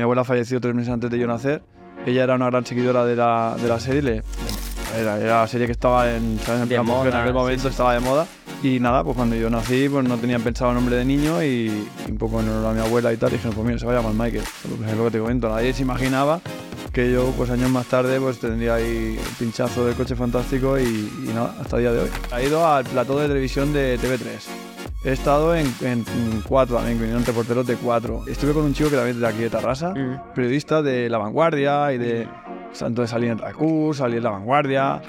Mi abuela falleció tres meses antes de yo nacer. Ella era una gran seguidora de la, de la serie. le- era, era la serie que estaba en, ¿sabes? en, plan, en moda, aquel sí, momento estaba de moda. Y nada, pues cuando yo nací, pues no tenía pensado el nombre de niño y, y un poco en honor a mi abuela y tal. Y dije, pues mira, se va a llamar Michael. Pues es lo que te comento. Nadie se imaginaba que yo, pues años más tarde, pues tendría ahí el pinchazo del coche fantástico y, y nada, hasta el día de hoy. Ha ido al plató de televisión de TV3. He estado en, en cuatro también, que vinieron reporteros de cuatro. Estuve con un chico que también es de aquí de Tarrasa, Mm. periodista de La Vanguardia y de... Entonces salí en Racú, salí en La Vanguardia,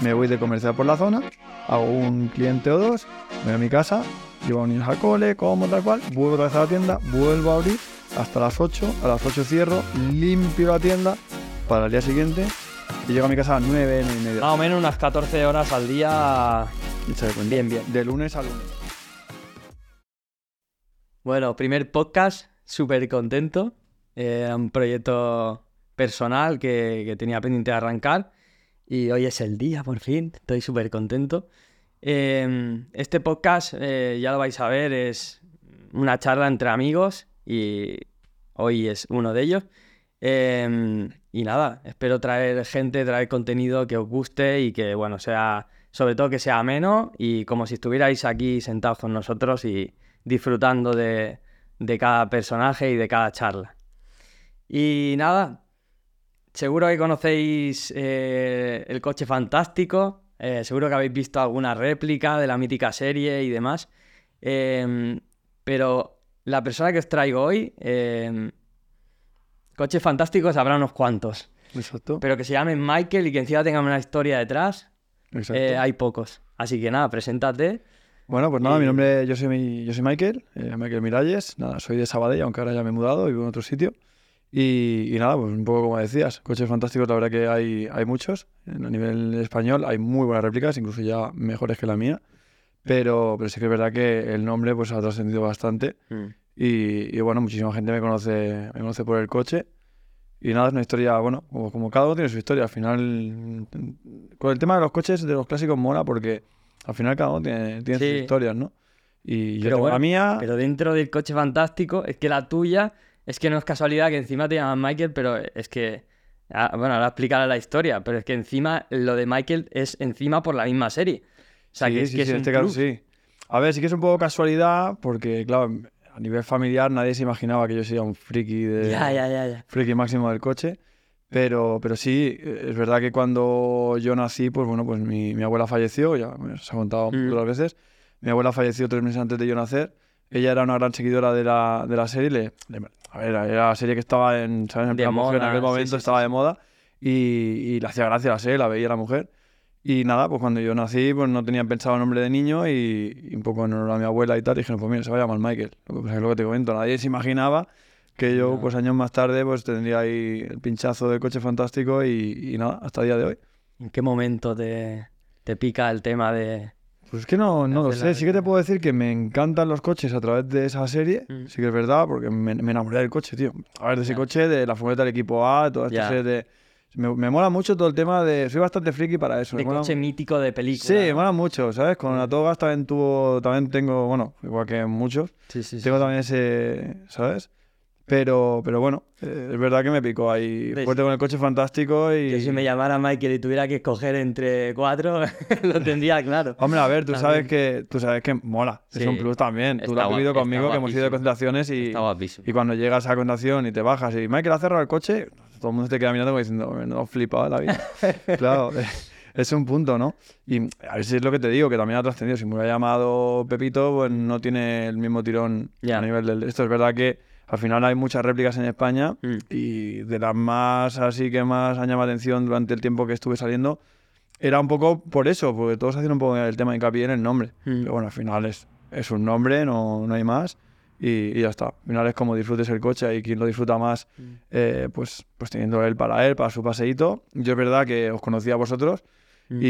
me voy de comercial por la zona, hago un cliente o dos, me voy a mi casa, llevo a niños al cole, como tal cual, vuelvo otra vez a la tienda, vuelvo a abrir hasta las 8, a las 8 cierro, limpio la tienda para el día siguiente y llego a mi casa a las 9, 9 y media. Más o menos unas 14 horas al día. Bien, bien. De lunes a lunes. Bueno, primer podcast, súper contento. Eh, un proyecto personal que, que tenía pendiente de arrancar. Y hoy es el día, por fin. Estoy súper contento. Eh, este podcast, eh, ya lo vais a ver, es una charla entre amigos y hoy es uno de ellos. Eh, y nada, espero traer gente, traer contenido que os guste y que, bueno, sea, sobre todo que sea ameno y como si estuvierais aquí sentados con nosotros y disfrutando de, de cada personaje y de cada charla. Y nada, seguro que conocéis eh, el coche fantástico, eh, seguro que habéis visto alguna réplica de la mítica serie y demás. Eh, pero la persona que os traigo hoy, eh, coches fantásticos habrá unos cuantos, Exacto. pero que se llamen Michael y que encima tengan una historia detrás, eh, hay pocos. Así que nada, preséntate. Bueno, pues nada, Y- mi nombre, yo soy, yo soy Michael, eh, Michael Miralles, nada, soy de Sabadell, aunque ahora ya me he mudado, vivo en otro sitio. Y, y nada, pues un poco como decías, coches fantásticos, la verdad que hay, hay muchos. A nivel español hay muy buenas réplicas, incluso ya mejores que la mía. Pero, pero sí que es verdad que el nombre pues ha trascendido bastante. Y, y bueno, muchísima gente me conoce, me conoce por el coche. Y nada, es una historia, bueno, como, como cada uno tiene su historia. Al final, mm, con el tema de los coches, de los clásicos, mola porque al final cada uno tiene, tiene Sí. sus historias, ¿no? Y yo Pero tengo bueno, la mía. Pero dentro del coche fantástico, es que la tuya, es que no es casualidad que encima te llaman Michael, pero es que. ah, Bueno, ahora explicaré la historia, pero es que encima lo de Michael es encima por la misma serie. O sea, sí, que es sí, que es en este caso plus. sí. A ver, sí que es un poco casualidad porque, claro, a nivel familiar nadie se imaginaba que yo sería un friki de. Ya, ya, ya. friki máximo del coche. Pero, pero sí, eh, es verdad que cuando yo nací, pues bueno, pues mi, mi abuela falleció, ya os ha contado Mm. otras veces. Mi abuela falleció tres meses antes de yo nacer. Ella era una gran seguidora de la, de la serie. Le, le- a ver, era la serie que estaba en, ¿sabes? En plan, mujer, en moda, aquel momento sí, sí, estaba sí. de moda. Y, y le hacía gracia la serie, la veía la mujer. Y nada, pues cuando yo nací, pues no tenía pensado el nombre de niño y, y un poco en honor a mi abuela y tal, dije, pues mira, se va a llamar Michael. Lo que pasa es lo que te comento, nadie se imaginaba que yo, pues años más tarde, pues tendría ahí el pinchazo del coche fantástico y, y nada, hasta el día de hoy. ¿En qué momento te, te pica el tema de. Pues es que no, no lo sé, sí que te puedo decir que me encantan los coches a través de esa serie, Mm. sí que es verdad, porque me, me enamoré del coche, tío. A ver, de ese Ya. coche, de la furgoneta del equipo A, toda esta Ya. serie de... Me, me mola mucho todo el tema de... Soy bastante friki para eso. de me mola- coche mítico de película? Sí, me mola mucho, ¿sabes? Con la Togas también tuvo, también tengo, bueno, igual que muchos, Sí, sí, sí. tengo también ese, ¿sabes? Pero, pero bueno, eh, es verdad que me picó ahí ¿Ves? fuerte con el coche fantástico y... Yo si me llamara Michael y tuviera que escoger entre cuatro, lo tendría claro. Hombre, a ver, tú También. sabes que, tú sabes que mola, es Sí, un plus también. Tú lo está has vivido está conmigo, que hemos ido de guapísimo. concentraciones y, Está y cuando llegas a la concentración y te bajas y Michael ha cerrado el coche, todo el mundo te queda mirando como diciendo, no has flipado la vida. claro, es un punto, ¿no? Y a ver si es lo que te digo, que también ha trascendido. Si me hubiera llamado Pepito, pues no tiene el mismo tirón a nivel del... Esto es verdad que al final hay muchas réplicas en España Mm. y de las más así que más han llamado atención durante el tiempo que estuve saliendo, era un poco por eso, porque todos hacían un poco el tema de hincapié en el nombre. Mm. Pero bueno, al final es, es un nombre, no, no hay más. Y, y ya está. Al final es como disfrutes el coche y quien lo disfruta más, Mm. eh, pues, pues teniendo él para él, para su paseíto. Yo es verdad que os conocía a vosotros Mm. y,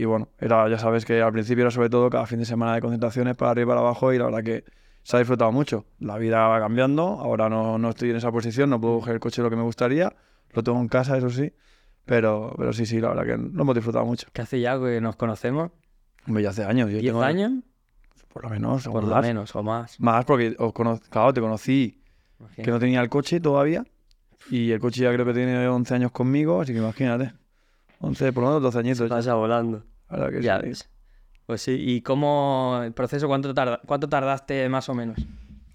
y bueno, era, ya sabes que al principio era sobre todo cada fin de semana de concentraciones para arriba y para abajo y la verdad que se ha disfrutado mucho. La vida va cambiando, ahora no, no estoy en esa posición, no puedo coger el coche lo que me gustaría, lo tengo en casa, eso sí, pero, pero sí, sí, la verdad que lo hemos disfrutado mucho. ¿Qué hace ya que nos conocemos? Hombre, ya hace años. Yo ¿10 tengo- años? Por lo menos, o Por lo más. menos, o más. Más porque os cono- claro, te conocí que no tenía el coche todavía Y el coche ya creo que tiene 11 años conmigo, así que imagínate. 11, por lo menos 12 añitos. ya. Pasa volando. La verdad que Ya sí. ves. Pues sí, ¿y cómo el proceso, cuánto, tarda, cuánto tardaste más o menos?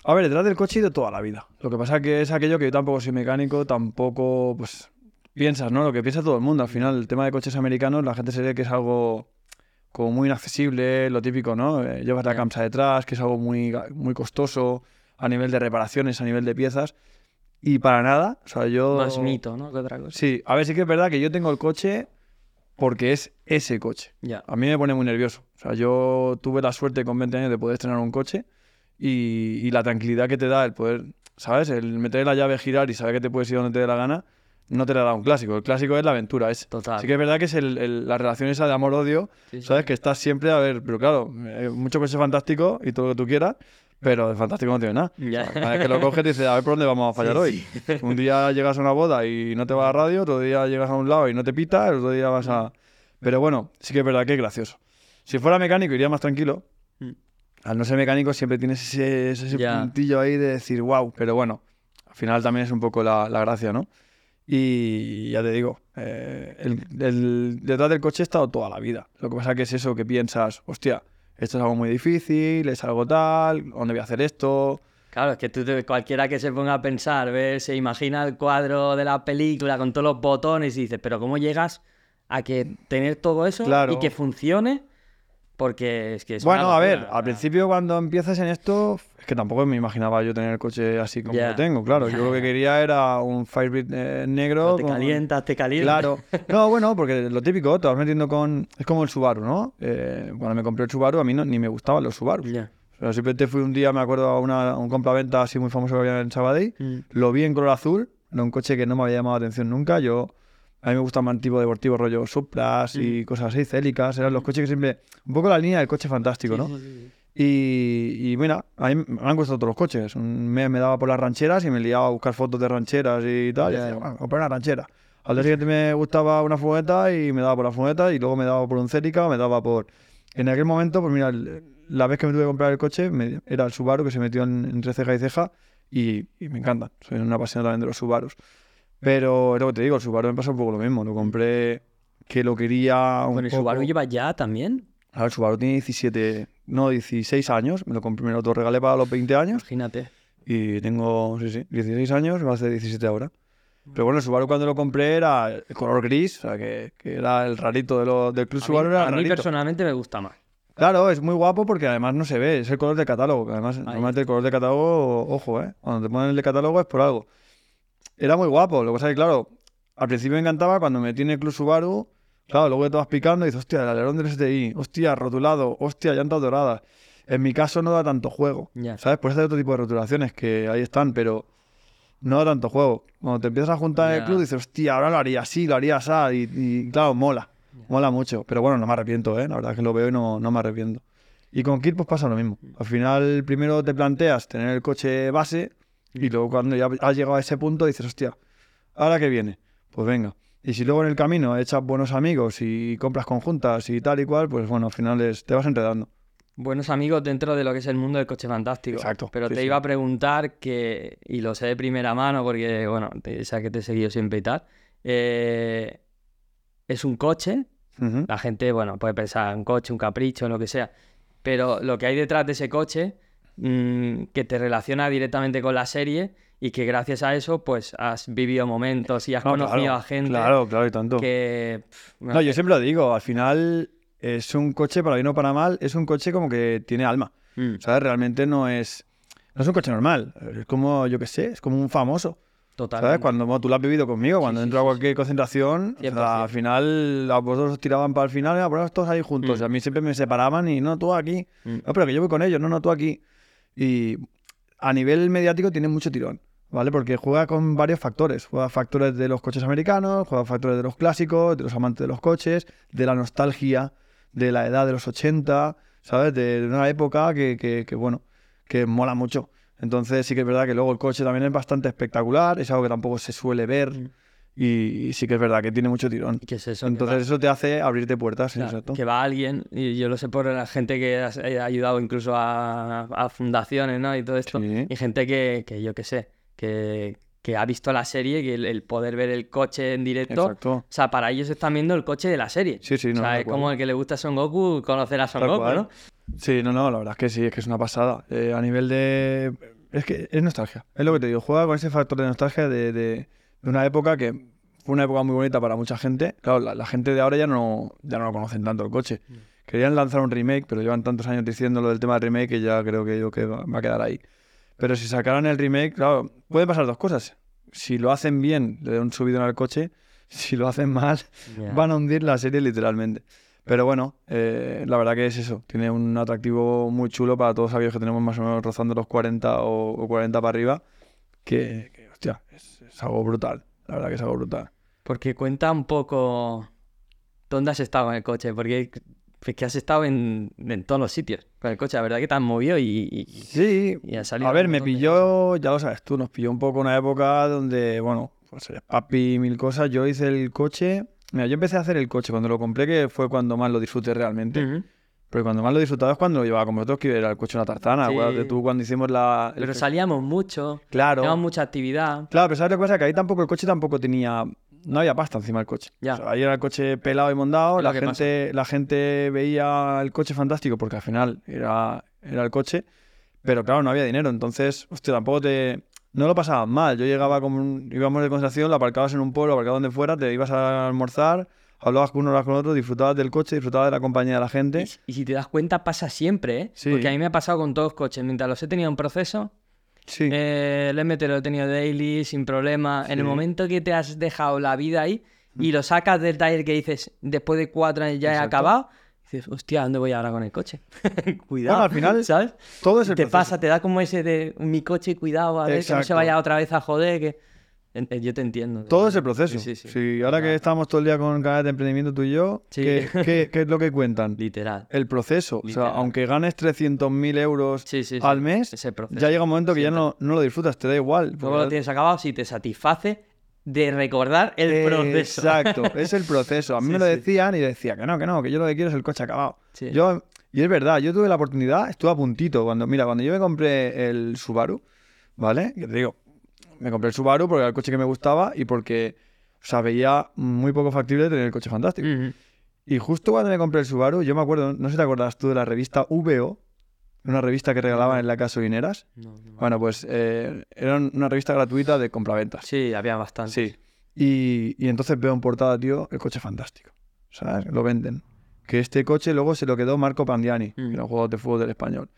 A ver, detrás del coche he ido toda la vida. Lo que pasa que es aquello que yo tampoco soy mecánico, tampoco, pues, piensas, ¿no? Lo que piensa todo el mundo. Al final, el tema de coches americanos, la gente se ve que es algo como muy inaccesible, lo típico, ¿no? Eh, llevas la camsa detrás, que es algo muy, muy costoso a nivel de reparaciones, a nivel de piezas. Y para nada, o sea, yo... Más mito, ¿no? Que otra cosa. Sí, a ver, sí que es verdad que yo tengo el coche porque es ese coche. Ya. A mí me pone muy nervioso. O sea, yo tuve la suerte con 20 años de poder estrenar un coche y, y la tranquilidad que te da el poder, ¿sabes? El meter la llave, girar y saber que te puedes ir donde te dé la gana, no te la da un clásico. El clásico es la aventura. Es, Total. Sí que es verdad que es el- el- la relación esa de amor-odio, Sí, sí. ¿sabes? Que estás siempre a ver, pero claro, eh, mucho coche fantástico y todo lo que tú quieras, pero de fantástico no tiene nada. Ya. Cada vez que lo coges dices, a ver por dónde vamos a fallar hoy. Un día llegas a una boda y no te va la radio, otro día llegas a un lado y no te pita, el otro día vas a... Pero bueno, sí que es verdad que es gracioso. Si fuera mecánico iría más tranquilo. Mm. Al no ser mecánico siempre tienes ese, ese puntillo ahí de decir, wow, pero bueno, al final también es un poco la, la gracia, ¿no? Y ya te digo, eh, el, el- detrás del coche he estado toda la vida. Lo que pasa que es eso que piensas, hostia, esto es algo muy difícil, es algo tal, ¿dónde voy a hacer esto? Claro, es que tú cualquiera que se ponga a pensar, ve, se imagina el cuadro de la película con todos los botones y dices, pero ¿cómo llegas a que tener todo eso Claro. y que funcione? Porque es que es una Bueno, a ver, al principio cuando empiezas en esto, es que tampoco me imaginaba yo tener el coche así como Ya. lo tengo, claro. Yo lo que quería era un Firebird eh, negro. Te con- calientas, te calientas. Claro. No, bueno, porque lo típico, te vas metiendo con... Es como el Subaru, ¿no? Eh, cuando me compré el Subaru, a mí no, ni me gustaban los Subaru. Ya. O sea, simplemente fui un día, me acuerdo, a, una, a un compraventa así muy famoso que había en Sabadell. Mm. Lo vi en color azul, era un coche que no me había llamado la atención nunca. Yo, a mí me gustan más tipo deportivo, rollo Supras y cosas así, célicas. Eran los coches que siempre. Un poco la línea del coche fantástico, ¿no? Y, y mira, a mí me han gustado todos los coches. Mes me daba por las rancheras y me liaba a buscar fotos de rancheras y tal. Y Ya, decía, bueno, comprar una ranchera. Al día siguiente me gustaba una furgoneta y me daba por la furgoneta y luego me daba por un Celica me daba por... En aquel momento, pues mira, la vez que me tuve que comprar el coche me- era el Subaru que se metió en- entre ceja y ceja y, y me encantan. Soy una apasionada también de los Subarus. Pero es lo que te digo, el Subaru me pasa un poco lo mismo. Lo compré que lo quería un Bueno, ¿y poco... Subaru lleva ya también? A ver, el Subaru tiene 17, no, 16 años. Me lo compré, me lo autorregalé para los 20 años. Imagínate. Y tengo, sí, sí, 16 años, va a ser 17 ahora. Pero bueno, el Subaru cuando lo compré era el color gris, o sea, que, que era el rarito de lo- del Club A mí, Subaru. Era a el mí rarito. personalmente me gusta más. Claro, es muy guapo porque además no se ve, es el color de catálogo. Además, normalmente el color de catálogo, ojo, ¿eh? Cuando te ponen el de catálogo es por algo. Era muy guapo, lo que pasa es que, claro, al principio me encantaba cuando me tiene Club Subaru, claro, luego te vas picando y dices, hostia, el alerón del STI, hostia, rotulado, hostia, llantas doradas. En mi caso no da tanto juego, Ya. ¿sabes? Puedes hacer otro tipo de rotulaciones que ahí están, pero no da tanto juego. Cuando te empiezas a juntar en el club dices, hostia, ahora lo haría así, lo haría así, y, y claro, mola. Mola mucho, pero bueno, no me arrepiento, ¿eh? La verdad es que lo veo y no, no me arrepiento. Y con Kit pues pasa lo mismo. Al final primero te planteas tener el coche base y luego cuando ya has llegado a ese punto dices, hostia, ¿ahora qué viene? Pues venga. Y si luego en el camino echas buenos amigos y compras conjuntas y tal y cual, pues bueno, al final es- te vas enredando. Buenos amigos dentro de lo que es el mundo del coche fantástico. Exacto, Pero sí, te sí. iba a preguntar que, y lo sé de primera mano porque, bueno, te, sé que te he seguido siempre y tal. eh, es un coche. La gente, bueno, puede pensar un coche, un capricho, lo que sea. Pero lo que hay detrás de ese coche, mm, que te relaciona directamente con la serie y que gracias a eso, pues has vivido momentos y has No, conocido claro, a gente Claro, claro, y tanto. que... pff, No, yo siempre lo digo, al final es un coche, para bien o para mal, es un coche como que tiene alma. Mm, ¿Sabes? Realmente no es. No es un coche normal. Es como, yo qué sé, es como un famoso. ¿Sabes? totalmente. Cuando tú lo has vivido conmigo, cuando sí, entro a sí, cualquier concentración, o sea, 100%. al final a vosotros os tiraban para el final, y ponemos todos ahí juntos. Mm. Y a mí siempre me separaban y no, tú aquí. Mm. No, pero que yo voy con ellos, no, no, tú aquí. Y a nivel mediático tiene mucho tirón, ¿vale? Porque juega con varios factores. Juega factores de los coches americanos, juega factores de los clásicos, de los amantes de los coches, de la nostalgia, de la edad de los 80, ¿sabes? De, una época que, que, que, bueno, que mola mucho. Entonces sí que es verdad que luego el coche también es bastante espectacular, es algo que tampoco se suele ver Mm. Y, sí que es verdad que tiene mucho tirón. ¿Qué es eso? Que Entonces eso te hace abrirte puertas, Claro, exacto. que va alguien, y yo lo sé por la gente que has- ha ayudado incluso a, a fundaciones, ¿no? Y todo esto. Sí. Y gente que, que yo qué sé, que, que ha visto la serie, que el, el poder ver el coche en directo. Exacto. O sea, para ellos están viendo el coche de la serie. Sí, sí, no, o sea, es cual. como el que le gusta a Son Goku conocer a Son Tal Goku, cual. ¿no? Sí, no, no, la verdad es que sí, es que es una pasada. Eh, a nivel de... Es que es nostalgia, es lo que te digo, juega con ese factor de nostalgia de, de- de una época que fue una época muy bonita para mucha gente. Claro, la, la gente de ahora ya no, ya no lo conocen tanto el coche. Querían lanzar un remake, pero llevan tantos años diciendo lo del tema del remake que ya creo que yo que va, va a quedar ahí. Pero si sacaran el remake, claro, puede pasar dos cosas. Si lo hacen bien, le dan un subidón al coche. Si lo hacen mal, van a hundir la serie literalmente. Pero bueno, eh, la verdad que es eso. Tiene un atractivo muy chulo para todos aquellos que tenemos más o menos rozando los 40 o, o 40 para arriba. Que, hostia, es, es algo brutal. La verdad que es algo brutal. Porque cuenta un poco dónde has estado con el coche, porque es que has estado en, en todos los sitios con el coche, la verdad que te has movido y, y- Sí, y ha salido a ver, me pilló, ya lo sabes tú, nos pilló un poco una época donde, bueno, pues eres papi mil cosas. Yo hice el coche. Mira, yo empecé a hacer el coche cuando lo compré, que fue cuando más lo disfruté realmente. Ujú. Pero cuando más lo disfrutaba es cuando lo llevaba con vosotros, que era el coche una tartana. Sí. Acuérdate tú cuando hicimos la. el Pero salíamos mucho, Claro. teníamos mucha actividad. Claro, pero ¿sabes lo que pasa? Que ahí tampoco el coche tampoco tenía... No había pasta encima del coche. Ya. O sea, ahí era el coche pelado y mondado. La gente, la gente veía el coche fantástico porque al final era, era el coche. Pero claro, no había dinero. Entonces, hostia, tampoco te... No lo pasabas mal. Yo llegaba como un... Íbamos de concentración, lo aparcabas en un pueblo, aparcabas donde fuera, te ibas a almorzar, hablabas con uno, hablabas con otro, disfrutabas del coche, disfrutabas de la compañía de la gente. Y, y si te das cuenta, pasa siempre, ¿eh? Sí. Porque a mí me ha pasado con todos los coches. Mientras los he tenido en proceso, Sí. eh, el MT lo he tenido daily, sin problema. En el Sí. momento que te has dejado la vida ahí y lo sacas del taller que dices, después de cuatro años ya he Exacto. acabado, dices, hostia, ¿dónde voy ahora con el coche? cuidado. Bueno, al final, ¿sabes? Todo es el te proceso. pasa, te da como ese de mi coche, cuidado, a ver, que no se Exacto. vaya otra vez a joder, que... En- Yo te entiendo. Todo es el proceso. Sí, sí, sí. Sí, ahora que estamos todo el día con canales de emprendimiento tú y yo. ¿qué, qué- qué es lo que cuentan? Literal. El proceso. O sea, Literal. aunque ganes 300.000 euros Sí, sí, sí. al mes, ya llega un momento que ya no, no lo disfrutas, te da igual. Luego lo tienes acabado si te satisface de recordar el proceso. Exacto, es el proceso. A mí me lo decían y decía que no, que no, que yo lo que quiero es el coche acabado. Sí. Yo, y es verdad, yo tuve la oportunidad, estuve a puntito. Cuando, mira, cuando yo me compré el Subaru, ¿vale? Que te digo, me compré el Subaru porque era el coche que me gustaba y porque, o sea, veía muy poco factible tener el coche fantástico. Ujú. Y justo cuando me compré el Subaru, yo me acuerdo, no sé si te acuerdas tú de la revista VO, una revista que regalaban en las gasolineras. No, no. Bueno, pues eh, era una revista gratuita de compraventas. Sí, había bastante. Sí. Y, y entonces veo en portada, tío, el coche fantástico. ¿Sabes? Lo venden. Que este coche luego se lo quedó Marco Pandiani, que Mm. era un juego de fútbol del español.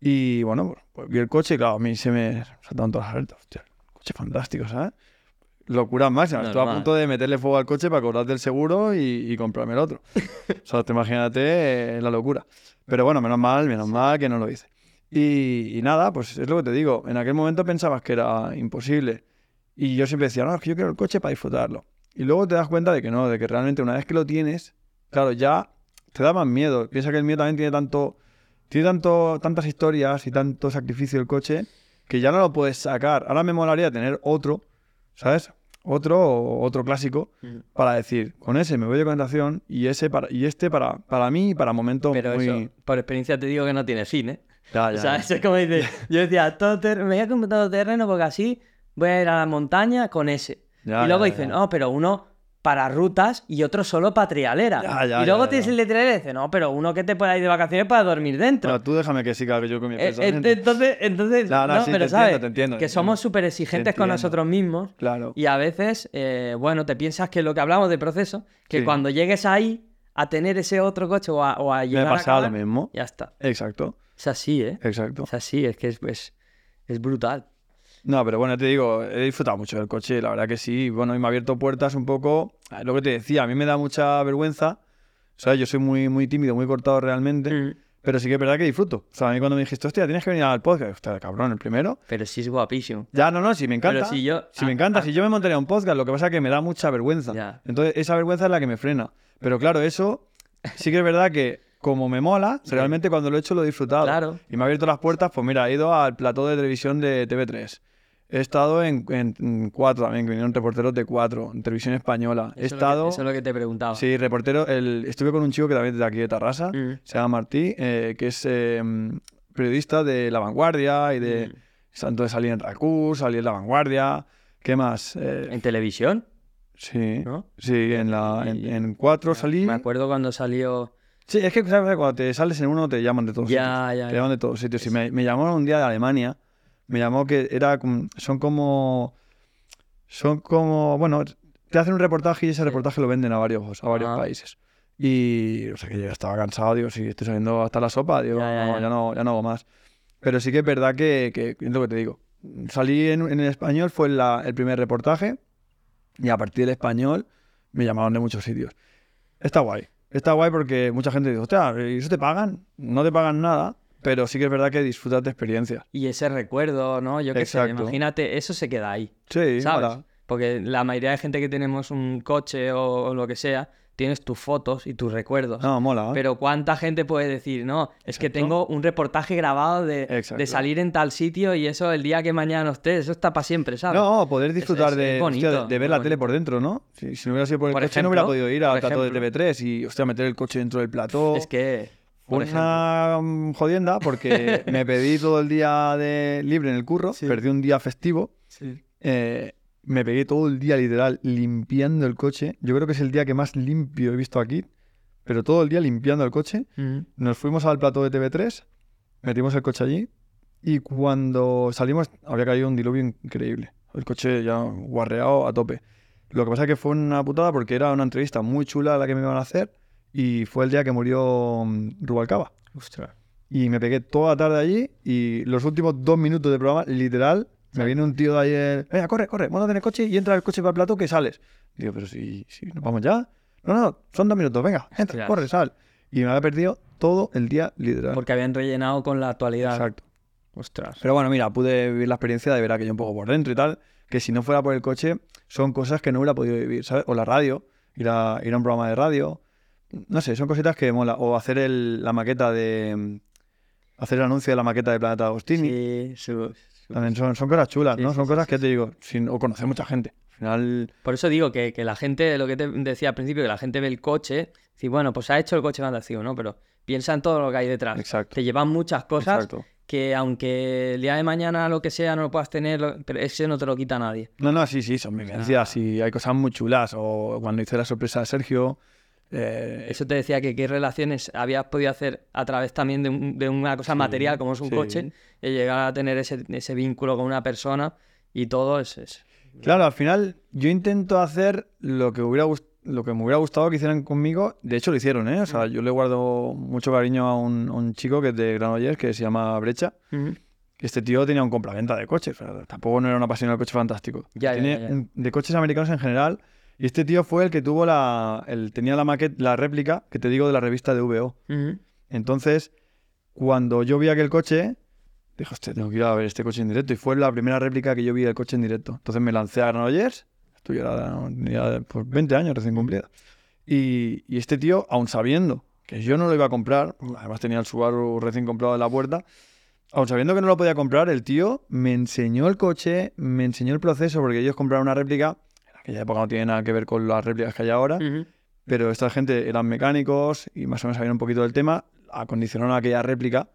Y bueno, pues, pues vi el coche y claro, a mí se me saltaron todas las alertas. Hostia, coche fantástico, ¿sabes? Locura máxima. Estuve a Normal. punto de meterle fuego al coche para cobrar del seguro y, y comprarme el otro. o sea, te imagínate eh, la locura. Pero bueno, menos mal, menos mal que no lo hice. Y, y nada, pues es lo que te digo. En aquel momento pensabas que era imposible. Y yo siempre decía, no, es que yo quiero el coche para disfrutarlo. Y luego te das cuenta de que no, de que realmente una vez que lo tienes, claro, ya te da más miedo. Piensa que el mío también tiene tanto, tiene tanto, tantas historias y tanto sacrificio el coche que ya no lo puedes sacar. Ahora me molaría tener otro, ¿sabes? Otro, otro clásico para decir, con ese me voy de concentración y ese para, y este para, para mí y para momentos Pero muy. eso, por experiencia te digo que no tiene fin, ¿eh? Ya, O ya, sea, ya. eso es como dice, yo decía, todo ter- me voy a comprar todo terreno porque así voy a ir a la montaña con ese. Ya, y luego dicen, no, pero uno para rutas y otro solo para trialera. Ya, ya, y luego ya, tienes el de trialera y dice, no, pero uno que te pueda ir de vacaciones para dormir dentro. Bueno, tú déjame que siga yo con mi Eh, pensamiento. eh, entonces, entonces No, no, no, sí, pero te sabes entiendo, te entiendo, que somos súper exigentes Te con nosotros mismos Claro. y a veces, eh, bueno, te piensas que lo que hablamos de proceso, que Sí. cuando llegues ahí a tener ese otro coche o a, o a Me llegar ha a pasado lo acabar, mismo. ya está. Exacto, Es así, ¿eh? exacto. Es así, es que es, es, es brutal. No, pero bueno, te digo, he disfrutado mucho del coche, la verdad que sí. Bueno, y me ha abierto puertas un poco. Lo que te decía, a mí me da mucha vergüenza. O sea, yo soy muy, muy tímido, muy cortado realmente. Mm. Pero sí que es verdad que disfruto. O sea, a mí cuando me dijiste, hostia, tienes que venir al podcast. Hostia, cabrón, el primero. Pero sí es guapísimo. Ya, no, no, sí me encanta. Pero si yo... Sí, me ah, encanta. ah, Si yo me montaría un podcast, lo que pasa es que me da mucha vergüenza. Ya. Entonces, esa vergüenza es la que me frena. Pero claro, eso sí que es verdad que, como me mola, realmente cuando lo he hecho lo he disfrutado. Claro. Y me ha abierto las puertas, pues mira, he ido al plató de televisión de TV3. He estado en, en- en cuatro también, que vinieron reporteros de cuatro, en televisión española. He eso es lo que- estado. eso es lo que te preguntaba. Sí, reportero. El, estuve con un chico que también es de aquí de Tarrasa, Mm. se llama Martí, eh, que es eh, periodista de La Vanguardia y de. Mm. Entonces salí en Racur, salí en La Vanguardia. ¿Qué más? Eh, En televisión, sí, ¿no? sí, en la en, Y- en cuatro salí. Me acuerdo cuando salió. Sí, es que ¿sabes? cuando te sales en uno te llaman de todos sitios. Ya, ya, Te ya. llaman de todos sitios. Y me, me llamaron un día de Alemania. Me llamó que era son como son como bueno, te hacen un reportaje y ese reportaje lo venden a varios a varios Ajá. países. Y o sea que yo estaba cansado, digo, si estoy saliendo hasta la sopa, digo, Ya, ya, no, ya. ya no, ya no hago más. Pero sí que es verdad que, que es lo que te digo. Salí en, en el español, fue la- el primer reportaje, y a partir del español me llamaron de muchos sitios. Está guay. Está guay porque mucha gente dice, hostia, ¿y eso te pagan? No te pagan nada, pero sí que es verdad que disfrutas de experiencias. Y ese recuerdo, ¿no? Yo qué sé, imagínate, eso se queda ahí. Sí, ¿sabes? Porque la mayoría de gente que tenemos un coche o, o lo que sea, tienes tus fotos y tus recuerdos. No, mola. ¿eh? Pero ¿cuánta gente puede decir, no, es que tengo un reportaje grabado de, de salir en tal sitio y eso el día que mañana no estés, eso está para siempre, ¿sabes? No, poder disfrutar es- de, es bonito, hostia, de- de ver la tele por dentro, ¿no? Si, si no hubiera sido por el Por coche, no hubiera ejemplo, podido ir al de ejemplo. TV3 y, hostia, meter el coche dentro del plató. Es que, por una mm, jodienda porque me pedí todo el día de libre en el curro, Sí. perdí un día festivo, eh, me pegué todo el día literal limpiando el coche. Yo creo que es el día que más limpio he visto aquí, pero todo el día limpiando el coche. Ujú. Nos fuimos al plató de TV3, metimos el coche allí y cuando salimos había caído un diluvio increíble. El coche ya guarreado a tope. Lo que pasa es que fue una putada porque era una entrevista muy chula la que me iban a hacer y fue el día que murió mm, Rubalcaba. Ostras. Y me pegué toda la tarde allí y los últimos dos minutos de programa, literal, me viene un tío de ayer, venga, corre, corre, montate en el coche y entra el coche para el plato que sales. Digo, pero si, si nos vamos ya. No, no, son dos minutos, venga, entra, corre, sal. Y me había perdido todo el día, literal. Porque habían rellenado con la actualidad. Exacto. Ostras. Pero bueno, mira, pude vivir la experiencia de ver aquello un poco por dentro y tal, que si no fuera por el coche, son cosas que no hubiera podido vivir, ¿sabes? O la radio, ir a, ir a un programa de radio. No sé, son cositas que mola. O hacer el- la maqueta de. Hacer el anuncio de la maqueta de Planeta Agostini. Sí, su- su- También son, son cosas chulas, Sí, ¿no? sí, son sí, cosas que te digo, sin, o conocer mucha gente. Al final, Por eso digo que, que la gente, lo que te decía al principio, que la gente ve el coche, y bueno, pues ha hecho el coche fantástico, ¿no? Pero piensa en todo lo que hay detrás. Exacto. Te llevan muchas cosas exacto. que aunque el día de mañana lo que sea no lo puedas tener, pero ese no te lo quita nadie. No, no, sí, sí, son vivencias y hay cosas muy chulas. O cuando hice la sorpresa de Sergio. Eh, Eso te decía que qué relaciones habías podido hacer a través también de, un- de una cosa Sí, material como es un sí. coche, y llegar a tener ese, ese vínculo con una persona y todo es... es- Claro, al final yo intento hacer lo que hubiera lo que me hubiera gustado que hicieran conmigo. De hecho, lo hicieron, ¿eh? O sea, yo le guardo mucho cariño a un, a un chico que es de Granollers que se llama Brecha. Este tío tenía un compraventa de coches. tampoco no era una pasión del coche fantástico. Ya, ya, Tiene ya, ya. un- de coches americanos en general. Y este tío fue el que tuvo la. El, tenía la maqueta, la réplica que te digo de la revista de VO. Entonces, cuando yo vi aquel coche, dije, hostia, tengo que ir a ver este coche en directo. Y fue la primera réplica que yo vi del coche en directo. Entonces me lancé a Granollers, esto ya tenía, pues, 20 años recién cumplido. Y, y este tío, aun sabiendo que yo no lo iba a comprar, además tenía el Subaru recién comprado en la puerta, aun sabiendo que no lo podía comprar, el tío me enseñó el coche, me enseñó el proceso, porque ellos compraron una réplica, aquella época no tiene nada que ver con las réplicas que hay ahora, Ujú. pero esta gente eran mecánicos y más o menos sabían un poquito del tema, acondicionaron aquella réplica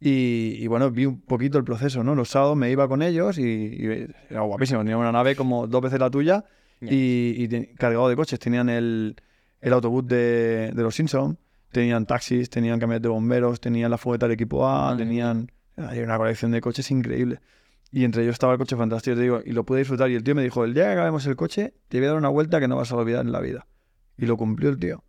y, y, bueno, vi un poquito el proceso, ¿no? Los sábados me iba con ellos y, y era guapísimo, tenía una nave como dos veces la tuya Ya. y, y te- cargado de coches, tenían el, el autobús de, de los Simpsons, tenían taxis, tenían camiones de bomberos, tenían la furgoneta del equipo A, tenían hay una colección de coches increíble. Y entre ellos estaba el coche fantástico, te digo, y lo pude disfrutar. Y el tío me dijo, el día que acabemos el coche, te voy a dar una vuelta que no vas a olvidar en la vida. Y lo cumplió el tío.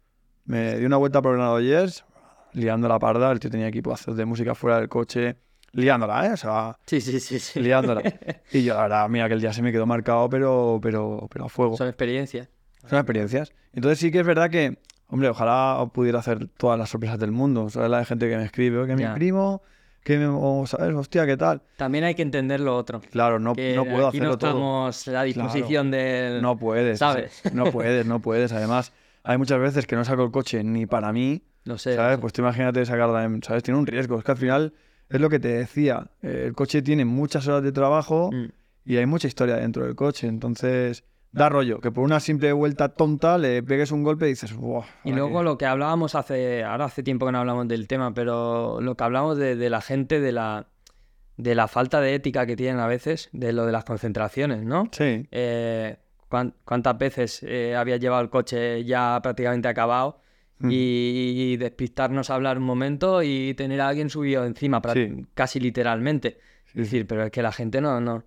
Me dio una vuelta por Granollers, liando la parda, el tío tenía equipos de música fuera del coche, liándola, ¿eh? O sea, Sí, sí, sí, sí. liándola. y yo, la verdad, mira, que el día se me quedó marcado, pero, pero, pero a fuego. Son experiencias. Son experiencias. Entonces sí que es verdad que, hombre, ojalá pudiera hacer todas las sorpresas del mundo. ¿Sabes? La gente que me escribe, "Oye, que mi primo, que me, o, ¿sabes? Hostia, ¿qué tal? También hay que entender lo otro. Claro, no, que no puedo aquí hacerlo no todo. estamos a disposición del... No puedes. ¿Sabes? No puedes, no puedes. Además, hay muchas veces que no saco el coche ni para mí, No sé. ¿sabes? Pues tú imagínate sacarla, en- ¿sabes? Tiene un riesgo. Es que al final, es lo que te decía, eh, el coche tiene muchas horas de trabajo Mm. y hay mucha historia dentro del coche. Entonces, da rollo. Que por una simple vuelta tonta le pegues un golpe y dices, ¡buah! Y luego qué". lo que hablábamos hace, ahora hace tiempo que no hablamos del tema, pero lo que hablamos de, de la gente, de la, de la falta de ética que tienen a veces de lo de las concentraciones, ¿no? Sí. Eh, cuán- ¿Cuántas veces eh, había llevado el coche ya prácticamente acabado Mm. y, y despistarnos a hablar un momento y tener a alguien subido encima, Sí. casi literalmente? Sí. Es decir, pero es que la gente no, no,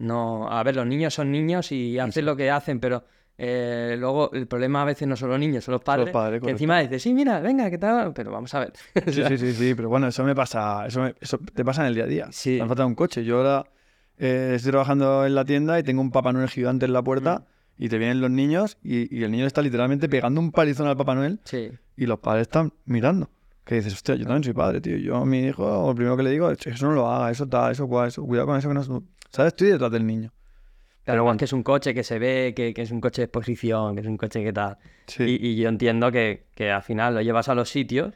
no... A ver, los niños son niños y hacen lo que hacen, pero eh, luego el problema a veces no son los niños, son los padres, padres, que encima dicen, sí, mira, venga, ¿qué tal? Pero vamos a ver. Sí, sí, sí, sí, pero bueno, eso me pasa, eso, me- eso te pasa en el día a día. Sí. Me falta un coche. Yo ahora eh, estoy trabajando en la tienda y tengo un Papá Noel gigante en la puerta Mm. y te vienen los niños y, y el niño está literalmente pegando un palizón al Papá Noel Sí, y los padres están mirando. Que dices, hostia, yo también soy padre, tío. Yo a mi hijo, lo primero que le digo es, eso no lo haga, eso tal, eso cual, eso, cuidado con eso que no... ¿Sabes? Estoy detrás del niño. Pero bueno, que es un coche que se ve, que, que es un coche de exposición, que es un coche que tal. Sí. Y, y yo entiendo que, que al final lo llevas a los sitios,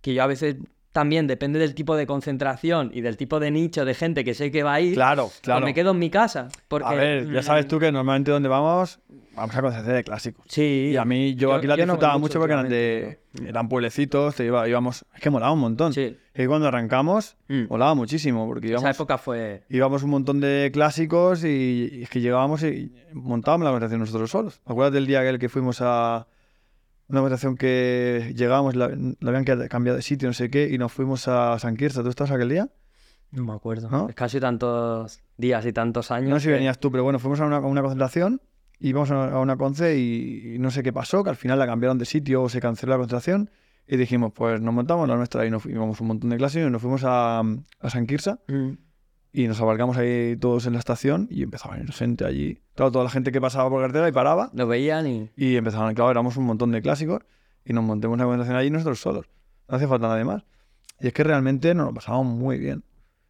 que yo a veces también depende del tipo de concentración y del tipo de nicho de gente que sé que va a ir, Claro, pues claro. me quedo en mi casa. Porque, A ver, ya mm, sabes tú que normalmente donde vamos, vamos a conceder de clásicos. Sí. Y a mí, yo, Yo- aquí la yo no disfrutaba mucho mucho porque eran, de, últimamente, eran pueblecitos, te iba, íbamos, es que molaba un montón. Sí. Y cuando arrancamos, Mm. molaba muchísimo, porque Esa íbamos, época fue... íbamos un montón de clásicos y, y es que llegábamos y montábamos la conversación nosotros solos. Acuérdate del día aquel que fuimos a una conversación que llegábamos, la, la habían cambiado de sitio, no sé qué, y nos fuimos a San Quirza. ¿Tú estabas aquel día? No me acuerdo. ¿No? Es casi tantos días y tantos años. No sé si que- venías tú, pero bueno, fuimos a una, a una concentración, íbamos a, a una conce y, y no sé qué pasó, que al final la cambiaron de sitio o se canceló la concentración y dijimos, pues nos montamos la nuestra y nos fuimos un montón de clases y nos fuimos a, a San Mm. Y nos abarcamos ahí todos en la estación y empezaba a venir gente allí. Claro, toda la gente que pasaba por carretera y paraba Lo veían y... y empezaban, claro, éramos un montón de clásicos y nos montamos una concentración allí nosotros solos. No hacía falta nadie más. Y es que realmente nos lo pasábamos muy bien.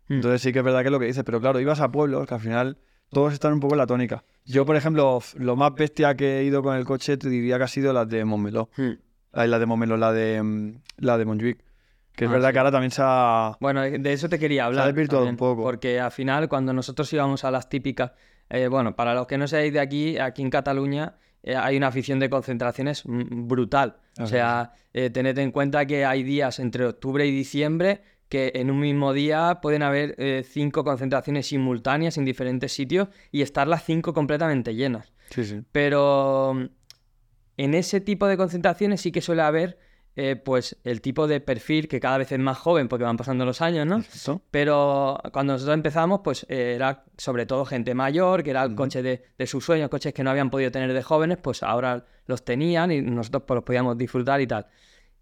Mm. Entonces sí que es verdad que es lo que dices, pero claro, ibas a pueblos que al final todos están un poco en la tónica. Yo, por ejemplo, lo más bestia que he ido con el coche te diría que ha sido la de Montmeló. Mm. Ay, la de Montmeló, la de, mm, la de Montjuic. Que es Ah, verdad sí. que ahora también se ha... Bueno, de eso te quería hablar. desvirtuado también, un poco. Porque al final, cuando nosotros íbamos a las típicas. eh, bueno, para los que no seáis de aquí, aquí en Cataluña eh, hay una afición de concentraciones brutal. O sea, eh, tened en cuenta que hay días entre octubre y diciembre que en un mismo día pueden haber cinco concentraciones simultáneas en diferentes sitios y estar las cinco completamente llenas. Sí, sí. Pero mm, en ese tipo de concentraciones sí que suele haber eh, pues el tipo de perfil que cada vez es más joven porque van pasando los años, ¿no? Exacto. Pero cuando nosotros empezamos, pues eh, era sobre todo gente mayor, que era el coche de, de sus sueños, coches que no habían podido tener de jóvenes, pues ahora los tenían y nosotros pues, los podíamos disfrutar y tal.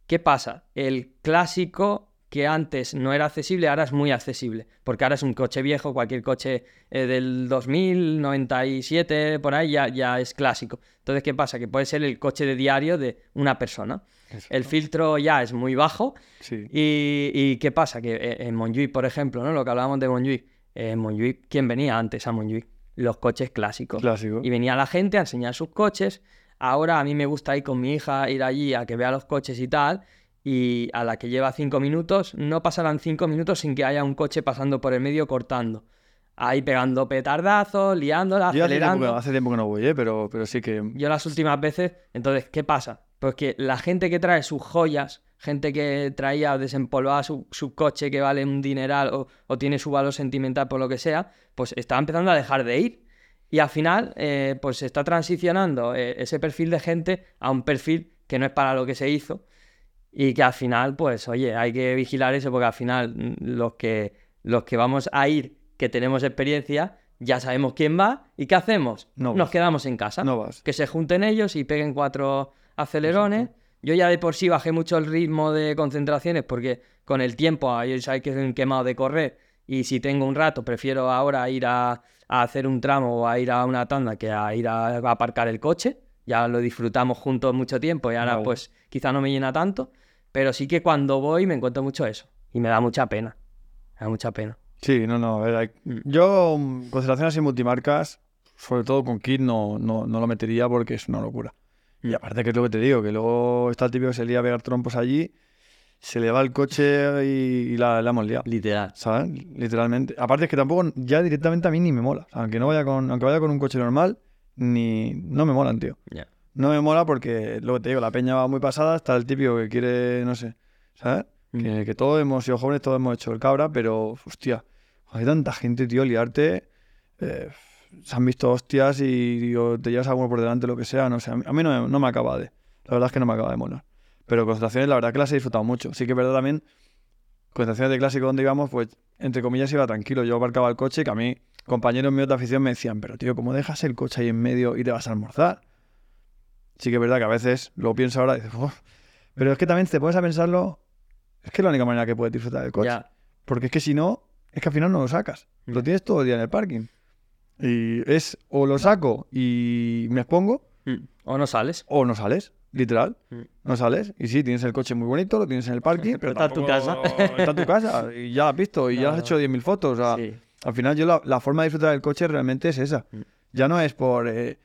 ¿Qué pasa? El clásico que antes no era accesible, ahora es muy accesible, porque ahora es un coche viejo, cualquier coche eh, del 2000, 97, por ahí ya, ya es clásico. Entonces, ¿qué pasa? Que puede ser el coche de diario de una persona. El filtro ya es muy bajo, Sí. y, y qué pasa? Que eh, en Montjuic, por ejemplo, ¿no? Lo que hablábamos de Montjuic. eh, En Montjuic, ¿quién venía antes a Montjuic? Los coches clásicos. Clásico. Y venía la gente a enseñar sus coches. Ahora a mí me gusta ir con mi hija, ir allí a que vea los coches y tal. Y a la que lleva cinco minutos, no pasarán cinco minutos sin que haya un coche pasando por el medio cortando. Ahí pegando petardazos, liándola, Yo hace tiempo, acelerando. hace tiempo que no voy, ¿eh? pero, pero sí que... Yo las últimas veces, entonces, ¿qué pasa? Pues que la gente que trae sus joyas, gente que traía desempolvar su, su coche que vale un dineral o, o tiene su valor sentimental por lo que sea, pues está empezando a dejar de ir. Y al final, eh, pues se está transicionando eh, ese perfil de gente a un perfil que no es para lo que se hizo. Y que al final, pues, oye, hay que vigilar eso porque al final mm, los que, los que vamos a ir, que tenemos experiencia, ya sabemos quién va y qué hacemos. No Nos quedamos en casa No vas. que se junten ellos y peguen cuatro acelerones. Yo ya de por sí bajé mucho el ritmo de concentraciones porque con el tiempo, ah, yo sabéis que soy un quemado de correr y si tengo un rato prefiero ahora ir a, a hacer un tramo o a ir a una tanda que a ir a, a aparcar el coche. Ya lo disfrutamos juntos mucho tiempo y ahora pues quizá no me llena tanto, pero sí que cuando voy me encuentro mucho eso y me da mucha pena. Me da mucha pena. Sí, no, no. ver. Yo, mm, concentraciones así multimarcas, sobre todo con kit, no, no, no lo metería porque es una locura. Y Mm. aparte que es lo que te digo, que luego está el típico que se lía a pegar trompos allí, se le va el coche y, y la, la hemos liado. Literal. ¿Sabes? Literalmente. Aparte es que tampoco, ya directamente a mí ni me mola. Aunque no vaya con, aunque vaya con un coche normal, ni, no me molan, tío. Ya. No me mola porque, lo que te digo, la peña va muy pasada, está el típico que quiere, no sé, ¿sabes? Mm. Que, que todos hemos sido jóvenes, todos hemos hecho el cabra, pero, hostia, hay tanta gente, tío, liarte. eh, se han visto hostias y digo, te llevas alguno por delante, lo que sea, no sé. A mí, a mí no, me- no me acaba de. La verdad es que no me acaba de molar. Pero concentraciones, la verdad que las he disfrutado mucho. Sí que es verdad también, concentraciones de clásico donde íbamos, pues, entre comillas, iba tranquilo. Yo aparcaba el coche, que a mí, compañeros míos de afición me decían, pero tío, ¿cómo dejas el coche ahí en medio y te vas a almorzar? Sí que es verdad que a veces lo pienso ahora y dices, "Uf". pero es que también te pones a pensarlo, es que es la única manera que puedes disfrutar del coche. Ya. Porque es que si no, es que al final no lo sacas. Lo tienes todo el día en el parking. Y es o lo saco y me expongo, Mm. O no sales. o no sales, literal. Mm. No sales. Y sí, tienes el coche muy bonito, lo tienes en el parking, pero Está en tu casa. Está en tu casa y ya has visto y ya has hecho 10.000 fotos. O sea, Sí. al final yo la, la forma de disfrutar del coche realmente es esa. Mm. Ya no es por... eh,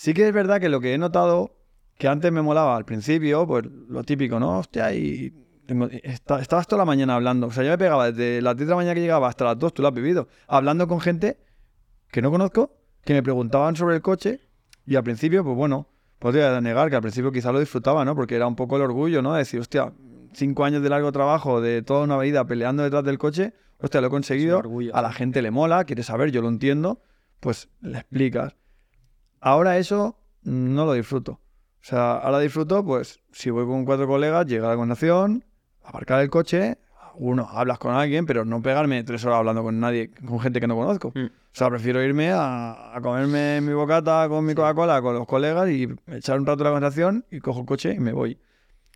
Sí que es verdad que lo que he notado, que antes me molaba al principio, pues lo típico, ¿no? Hostia, y... tengo- esta- estabas toda la mañana hablando. O sea, yo me pegaba desde las 10 de la mañana que llegaba hasta las 2, tú lo has vivido, hablando con gente que no conozco, que me preguntaban sobre el coche y al principio, pues bueno, podría negar que al principio quizá lo disfrutaba, ¿no? Porque era un poco el orgullo, ¿no? De decir, hostia, cinco años de largo trabajo, de toda una vida peleando detrás del coche, hostia, lo he conseguido, a la gente le mola, quiere saber, yo lo entiendo, pues le explicas. Ahora eso no lo disfruto. O sea, ahora disfruto, pues, si voy con cuatro colegas, llega a la conversación, aparcar el coche, uno, hablas con alguien, pero no pegarme tres horas hablando con nadie, con gente que no conozco. Mm. O sea, prefiero irme a, a comerme mi bocata con mi Coca-Cola con los colegas y echar un rato la conversación y cojo el coche y me voy.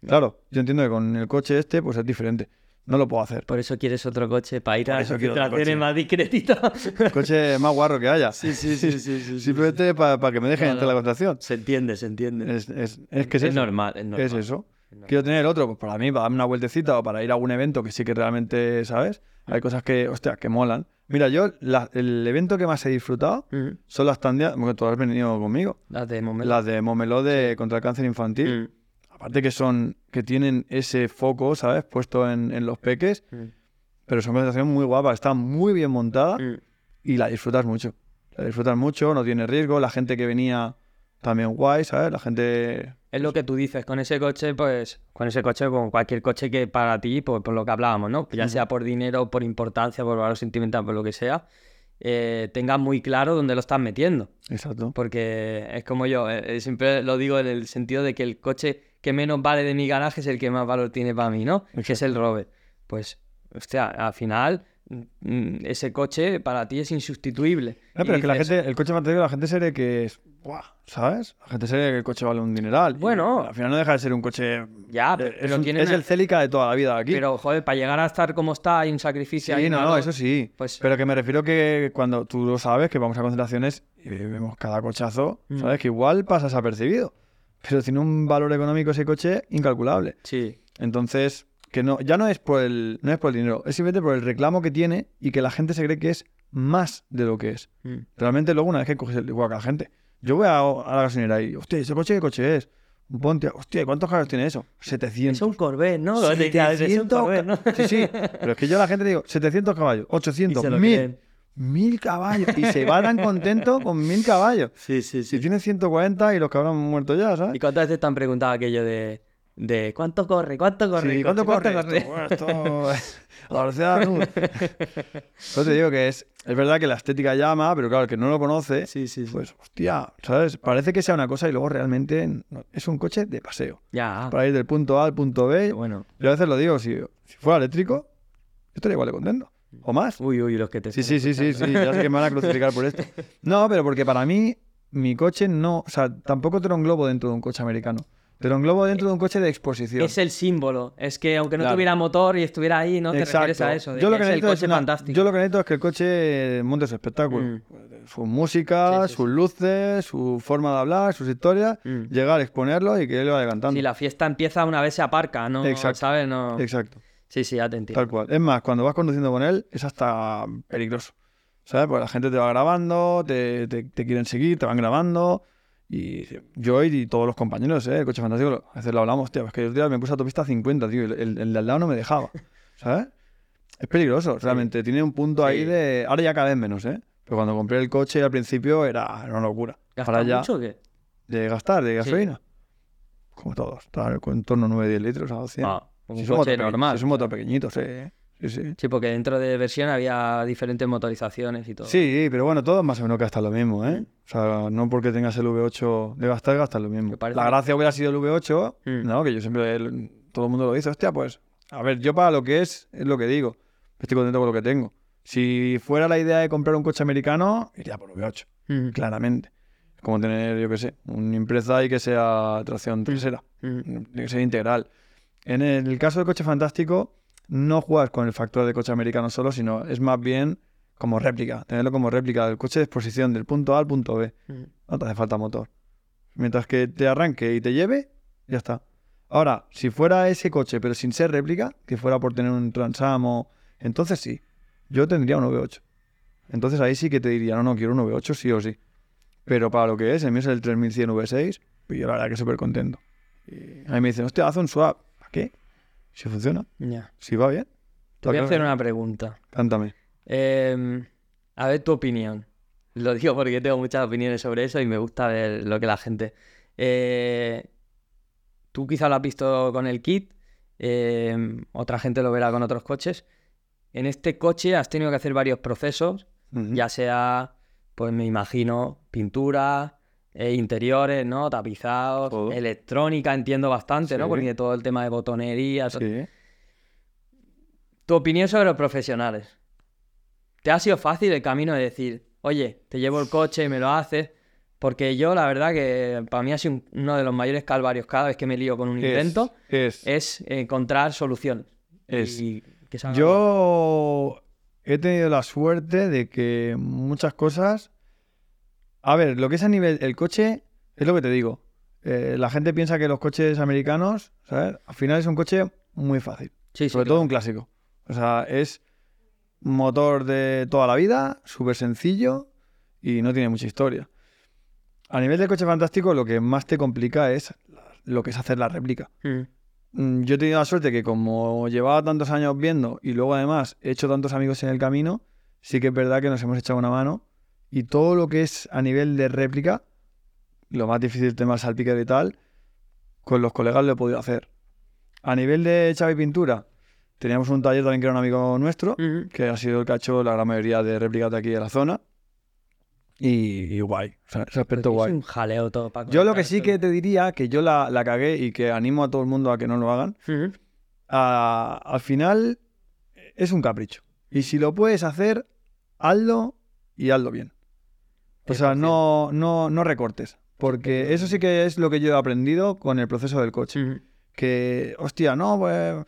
Claro, yo entiendo que con el coche este, pues es diferente. No lo puedo hacer. Por eso quieres otro coche para ir a coche. más discretito. El coche más guarro que haya. Sí, sí, sí, sí, sí, sí, Simplemente para que me dejen No, entrar no. la conversación. Se entiende, se entiende. Es, es- es que es, Es eso. normal, es eso. Normal. Quiero tener otro, pues para mí, para darme una vueltecita o para ir a algún evento que sí que realmente, ¿sabes? Hay cosas que, hostia, que molan. Mira, yo, la- el evento que más he disfrutado son las tandias, porque tú has venido conmigo, Las de momento. las de Momeló de contra el cáncer infantil. Aparte que son, que tienen ese foco, ¿sabes? Puesto en, en los peques, Mm. pero son presentaciones muy guapas, está muy bien montada Mm. y la disfrutas mucho. La disfrutas mucho, no tiene riesgo, la gente que venía también guay, ¿sabes? La gente... Es lo que tú dices, con ese coche, pues, con ese coche, con cualquier coche que para ti, pues, por lo que hablábamos, ¿no? Ya sea por dinero, por importancia, por valor sentimental, por lo que sea, eh, tengas muy claro dónde lo estás metiendo. Exacto. Porque es como yo, eh, eh, siempre lo digo en el sentido de que el coche que menos vale de mi garaje es el que más valor tiene para mí, ¿no? Que es el Rover. Pues, hostia, al final, mm, ese coche para ti es insustituible. No, pero es que la gente, el coche fantástico, la gente se cree que es, ¡buah! ¿sabes? La gente se cree que el coche vale un dineral. Bueno. al final no deja de ser un coche... Ya, eh, pero, es, un- tiene es una- el Celica de toda la vida aquí. Pero, joder, para llegar a estar como está, hay un sacrificio. sí, no, una- no, eso sí. Pues- Pero que me refiero que cuando tú lo sabes, que vamos a concentraciones y vemos cada cochazo, Mm. ¿sabes? Que igual pasas apercibido. Pero tiene un valor económico ese coche incalculable. Sí. Entonces, que no, ya no es por el, no es por el dinero, es simplemente por el reclamo que tiene y que la gente se cree que es más de lo que es. Mm. Realmente luego una vez que coges el igual que la gente. Yo voy a, a la gasolinera y, hostia, ¿ese coche qué coche es? Un Pontiac, hostia, ¿cuántos caballos tiene eso? 700. Es un Corvette, ¿no? Te decía, es un 700 Corvette, ¿no? Sí, sí, pero es que yo a la gente le digo 700 caballos, Y 800, se lo 1000, 1000 caballos. Y se va tan contento con 1000 caballos. Sí, sí, Si sí. tiene 140 y los cabrones han muerto ya, ¿Y ¿sabes? cuántas veces te han preguntado aquello de, de cuánto corre, cuánto corre? Sí, el coche, ¿Cuánto corre? esto? Bueno, esto- a la velocidad de la luz. Yo te digo que es, es verdad que la estética llama, pero claro, el que no lo conoce, Sí, sí, sí. pues, hostia, ¿sabes? Parece que sea una cosa y luego realmente es un coche de paseo. Ya, Para ir del punto A al punto B. bueno. Yo a veces lo digo, si, si fuera eléctrico, yo estaría igual de contento. O más. Uy, uy, los que te Sí, sí, sí, sí, sí, ya sé que me van a crucificar por esto. No, pero porque para mí, mi coche no, o sea, tampoco te lo englobo dentro de un coche americano. Te lo englobo dentro de un coche de exposición. Es el símbolo. Es que aunque no Claro. tuviera motor y estuviera ahí, no te refieres a eso. de yo, lo que es el necesito coche es una- fantástico. yo lo que necesito es que el coche monte su espectáculo. Mm. Su música, Sí, sí, sus sí. luces, su forma de hablar, sus historias. Mm. Llegar, exponerlo y que él vaya cantando. Si la fiesta empieza una vez se aparca, ¿no? Exacto. ¿Sabes? No... Exacto. Sí, sí, ya te entiendo. Tal cual. Es más, cuando vas conduciendo con él, es hasta peligroso. ¿Sabes? Porque la gente te va grabando, te, te- te quieren seguir, te van grabando. Y yo y todos los compañeros, ¿eh? El coche fantástico, a veces lo hablamos, tío. Es que días me puse a autopista a 50, tío. y El, el, de al lado no me dejaba. ¿Sabes? Es peligroso, realmente. Tiene un punto ahí de. Ahora ya cada vez menos, ¿eh? Pero cuando compré el coche al principio era, era una locura. ¿Gasta Ahora ya. mucho o qué? De gastar, de gasolina. Como todos. Está en torno a 9-10 litros a 100. Ah, un Si coche normal. si es un motor pequeñito, sí. Sí, sí. Sí, porque dentro de versión había diferentes motorizaciones y todo. Sí, pero bueno, todo más o menos gasta lo mismo, ¿eh? O sea, no porque tengas el V8 de gastar, gastas lo mismo. La gracia hubiera sido el V8, Mm. ¿no? Que yo siempre, el- todo el mundo lo dice, hostia, pues, a ver, yo para lo que es, es lo que digo. Estoy contento con lo que tengo. Si fuera la idea de comprar un coche americano, iría por V8, Mm, claramente. Es como tener, yo qué sé, una impresa y que sea tracción trasera. mm, Tiene que ser integral. En el caso del coche fantástico, no juegas con el factor de coche americano solo, sino es más bien como réplica, tenerlo como réplica del coche de exposición del punto A al punto B. mm. No te hace falta motor. Mientras que te arranque y te lleve, ya está. Ahora, si fuera ese coche, pero sin ser réplica, que fuera por tener un Transamo, entonces sí, yo tendría un V8. Entonces ahí sí que te diría, no, no, quiero un V8 sí o sí. Pero para lo que es, el mío es el 3100 V6, y yo la verdad que súper contento. Y a mí me dicen, hostia, haz un swap. ¿Para qué? Si funciona, Ya. si va bien. Te voy a hacer una pregunta. Cántame. Eh, a ver tu opinión. Lo digo porque tengo muchas opiniones sobre eso y me gusta ver lo que la gente. Eh, tú quizá lo has visto con el kit, eh, otra gente lo verá con otros coches. En este coche has tenido que hacer varios procesos, Ujú. ya sea, pues me imagino, pintura, eh, interiores, ¿no? Tapizados, electrónica, entiendo bastante, ¿no? Porque todo el tema de botonería. to- Sí. Tu opinión sobre los profesionales. ¿Te ha sido fácil el camino de decir, oye, te llevo el coche y me lo haces? Porque yo, la verdad, que para mí ha sido un- uno de los mayores calvarios cada vez que me lío con un Es- invento, Es, es encontrar soluciones. Es. Y que salgan Yo he tenido la suerte de que muchas cosas. A ver, lo que es a nivel. El coche, es lo que te digo. Eh, la gente piensa que los coches americanos, ¿sabes? Al final es un coche muy fácil. sí, sobre claro. todo un clásico. O sea, es un motor de toda la vida, súper sencillo y no tiene mucha historia. A nivel del coche fantástico, lo que más te complica es lo que es hacer la réplica. Mm, Mm, Yo he tenido la suerte que como llevaba tantos años viendo y luego además he hecho tantos amigos en el camino, sí que es verdad que nos hemos echado una mano y todo lo que es a nivel de réplica, lo más difícil el tema del salpicadero y tal, con los colegas lo he podido hacer. A nivel de chave y pintura, teníamos un taller también que era un amigo nuestro, que ha sido el que ha hecho la gran mayoría de réplicas de aquí de la zona. Y, y guay, o sea, ese aspecto porque guay. Es un jaleo todo para Yo lo que sí que te diría, que yo la, la cagué y que animo a todo el mundo a que no lo hagan, a- al final es un capricho. Y si lo puedes hacer, hazlo y hazlo bien. O sea, 100%. no, no, no recortes. Porque eso sí que es lo que yo he aprendido con el proceso del coche. Que, hostia, no, pues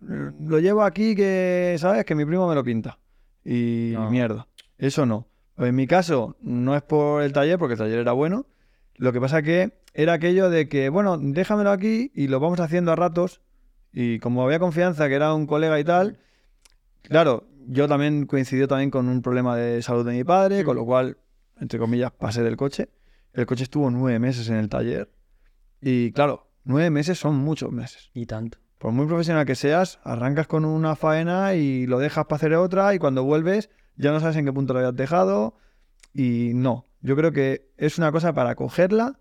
lo llevo aquí que, ¿sabes? Que mi primo me lo pinta. Y No. mierda. Eso no. En mi caso, no es por el taller, porque el taller era bueno. Lo que pasa que era aquello de que, bueno, déjamelo aquí y lo vamos haciendo a ratos. Y como había confianza que era un colega y tal, claro, yo también coincidió también con un problema de salud de mi padre, con lo cual, entre comillas, pasé del coche. El coche estuvo nueve meses en el taller. Y claro, nueve meses son muchos meses. Y tanto. Por muy profesional que seas, arrancas con una faena y lo dejas para hacer otra y cuando vuelves ya no sabes en qué punto lo habías dejado y no. Yo creo que es una cosa para cogerla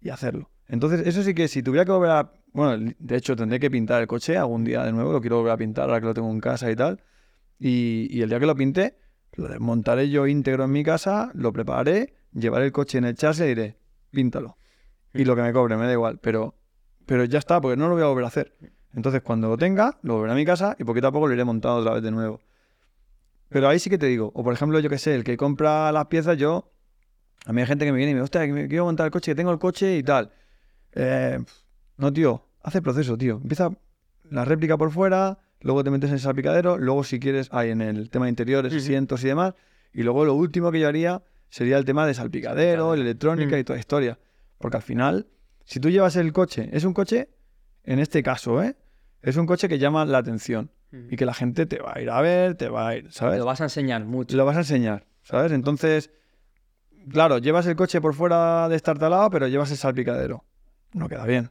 y hacerlo. Entonces, eso sí que si tuviera que volver a... Bueno, de hecho tendré que pintar el coche algún día de nuevo, lo quiero volver a pintar ahora que lo tengo en casa y tal. Y, y el día que lo pinte, lo desmontaré yo íntegro en mi casa, lo prepararé, llevaré el coche en el chasis y diré, píntalo. Y lo que me cobre, me da igual, pero, pero ya está, porque no lo voy a volver a hacer. Entonces, cuando lo tenga, lo volveré a mi casa y poquito a poco lo iré montando otra vez de nuevo. Pero ahí sí que te digo, o por ejemplo, yo que sé, el que compra las piezas, yo. A mí hay gente que me viene y me dice, hostia, que me quiero montar el coche, que tengo el coche y tal. Eh, no, tío, hace el proceso, tío. Empieza la réplica por fuera, luego te metes en el salpicadero, luego si quieres, ahí en el tema de interiores, asientos y demás. Y luego lo último que yo haría sería el tema de salpicadero, la electrónica Mm. y toda la historia. Porque al final, si tú llevas el coche, es un coche, en este caso, ¿eh? Es un coche que llama la atención y que la gente te va a ir a ver, te va a ir, ¿sabes? lo vas a enseñar mucho. Lo vas a enseñar, ¿sabes? Entonces, claro, llevas el coche por fuera de estar talado, pero llevas el salpicadero. No queda bien.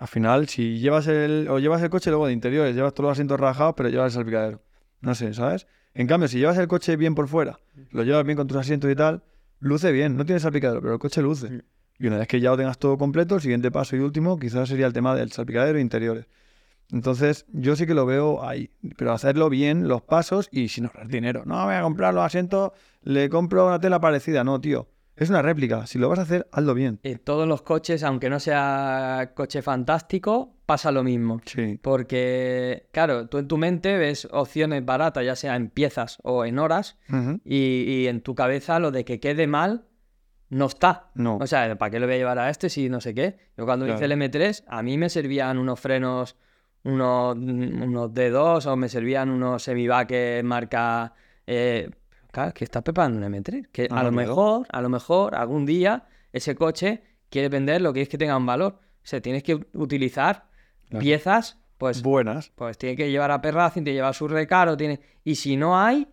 Al final, si llevas el, o llevas el coche luego de interiores, llevas todos los asientos rajados, pero llevas el salpicadero. No sé, ¿sabes? En cambio, si llevas el coche bien por fuera, lo llevas bien con tus asientos y tal, luce bien. No tienes salpicadero, pero el coche luce. Y una vez que ya lo tengas todo completo, el siguiente paso y último quizás sería el tema del salpicadero e interiores. Entonces, yo sí que lo veo ahí, pero hacerlo bien, los pasos y sin ahorrar dinero. No, voy a comprar los asientos, le compro una tela parecida. No, tío, es una réplica. Si lo vas a hacer, hazlo bien. En todos los coches, aunque no sea coche fantástico, pasa lo mismo. Sí. Porque, claro, tú en tu mente ves opciones baratas, ya sea en piezas o en horas, y, y en tu cabeza lo de que quede mal no está. No. O sea, ¿para qué le voy a llevar a este si no sé qué? Yo cuando hice el M3, a mí me servían unos frenos, unos, unos D2 o me servían unos semibaques marca... Eh, claro, que estás preparando un M3. Que Ah, a lo mejor, a lo mejor, algún día ese coche quiere vender lo que es que tenga un valor. O sea, tienes que utilizar Claro. piezas, pues, Buenas. pues tiene que llevar a Perracing, tiene que llevar su recaro, tiene... Y si no hay,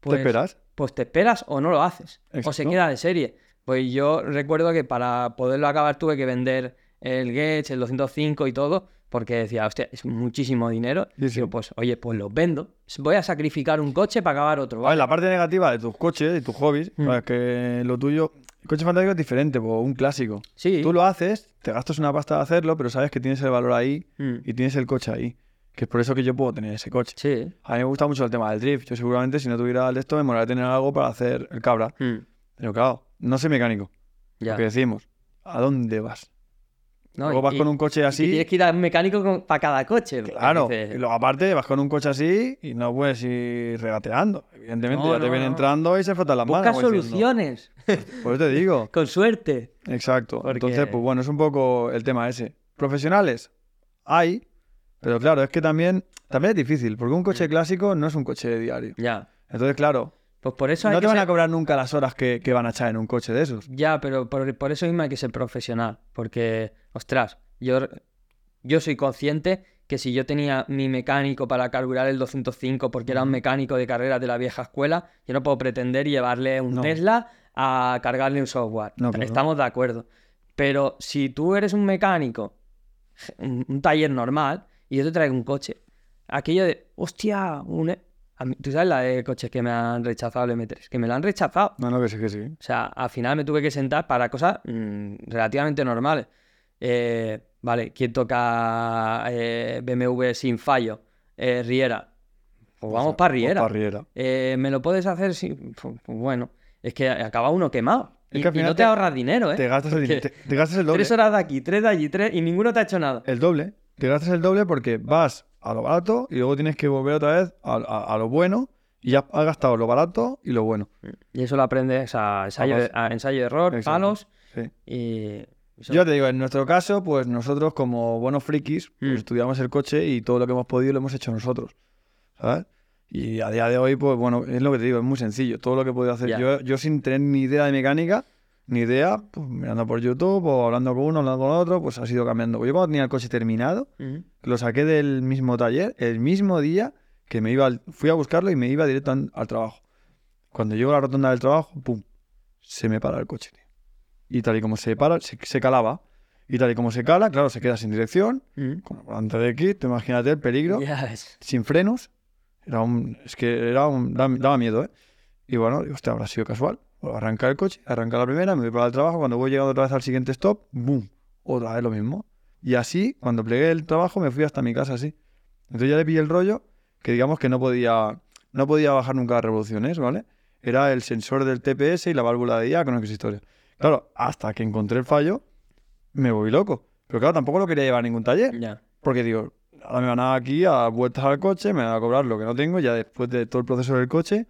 pues ¿Te esperas? pues te esperas o no lo haces. O se queda de serie. Pues yo recuerdo que para poderlo acabar tuve que vender el Gage, el 205 y todo, porque decía, hostia, es muchísimo dinero. Sí, Y sí. digo, pues oye, pues los vendo. Voy a sacrificar un coche para acabar otro. A ver, ¿vale? la parte negativa de tus coches y tus hobbies, Mm. es que lo tuyo, el coche fantástico es diferente, pues, un clásico. Sí. Tú lo haces, te gastas una pasta de hacerlo, pero sabes que tienes el valor ahí Mm. y tienes el coche ahí. Que es por eso que yo puedo tener ese coche. Sí. A mí me gusta mucho el tema del drift. Yo seguramente si no tuviera el de esto me molaría tener algo para hacer el cabra. Mm. Pero claro, no soy mecánico. Ya. Lo que decimos, ¿a dónde vas? No, Luego y- vas con y- un coche y así. tienes que ir al mecánico para cada coche. Claro, y luego aparte vas con un coche así y no puedes ir regateando. Evidentemente, No, ya te no, no. entrando y se frotan las Busca manos. diciendo, soluciones. Por eso te digo. con suerte. Exacto. Porque- Entonces, pues bueno, es un poco el tema ese. Profesionales, hay, pero claro, es que también, también es difícil, porque un coche clásico no es un coche diario. Ya. Entonces, claro, Pues por eso hay no que te van ser- a cobrar nunca las horas que, que van a echar en un coche de esos. Ya, pero por, por eso mismo hay que ser profesional. Porque, ostras, yo, yo soy consciente que si yo tenía mi mecánico para carburar el 205 porque era un mecánico de carreras de la vieja escuela, yo no puedo pretender llevarle un No. Tesla a cargarle un software. No, claro. Estamos de acuerdo. Pero si tú eres un mecánico, un, taller normal, y yo te traigo un coche, aquello de, hostia, un... e-". mí- ¿Tú sabes la de coches que me han rechazado el M3? Que me lo han rechazado. No, no, que sí, que sí. O sea, al final me tuve que sentar para cosas mm, relativamente normales. Eh, vale, ¿quién toca eh, BMW sin fallo? Eh, Riera. Pues vamos para Riera. Riera. Eh, ¿Me lo puedes hacer? Sí. Pues, bueno, es que acaba uno quemado. Es Y, que no te, te- ahorras dinero, ¿eh? Te gastas, el, Porque te, te gastas el doble. Tres horas de aquí, tres de allí, tres, y ninguno te ha hecho nada. El doble. Te gastas el doble porque vas a lo barato y luego tienes que volver otra vez a, a- a lo bueno y ya has gastado lo barato y lo bueno. Y eso lo aprendes a ensayo, a ensayo de error, Exacto. palos, Sí. y... Yo te digo, en nuestro caso, pues nosotros como buenos frikis, pues, Mm. estudiamos el coche y todo lo que hemos podido lo hemos hecho nosotros, ¿sabes? Y a día de hoy, pues bueno, es lo que te digo, es muy sencillo. Todo lo que he podido hacer yo, yo sin tener ni idea de mecánica, ni idea, pues mirando por YouTube o hablando con uno, hablando con otro, pues ha sido cambiando. Yo cuando tenía el coche terminado, lo saqué del mismo taller, el mismo día que me iba, al- fui a buscarlo y me iba directo al trabajo. Cuando llego a la rotonda del trabajo, pum, se me para el coche, tío. Y tal y como se para, se, se calaba. Y tal y como se cala, claro, se queda sin dirección, Ujú. con el volante de kit, tú imagínate el peligro, Ya ves. sin frenos. Era un, es que era un, daba, daba miedo, ¿eh? Y bueno, digo, hostia, habrá sido casual. Vuelvo a arrancar el coche, arrancar la primera, me voy para el trabajo, cuando voy llegando otra vez al siguiente stop, ¡boom! Otra vez lo mismo. Y así, cuando plegué el trabajo, me fui hasta mi casa así. Entonces ya le pillé el rollo que digamos que no podía, no podía bajar nunca las revoluciones, ¿vale? Era el sensor del TPS y la válvula de diácono, que es historia. Claro, hasta que encontré el fallo, me volví loco. Pero claro, tampoco lo quería llevar a ningún taller. Ya. Porque digo, ahora me van a aquí a vueltas al coche, me van a cobrar lo que no tengo ya después de todo el proceso del coche.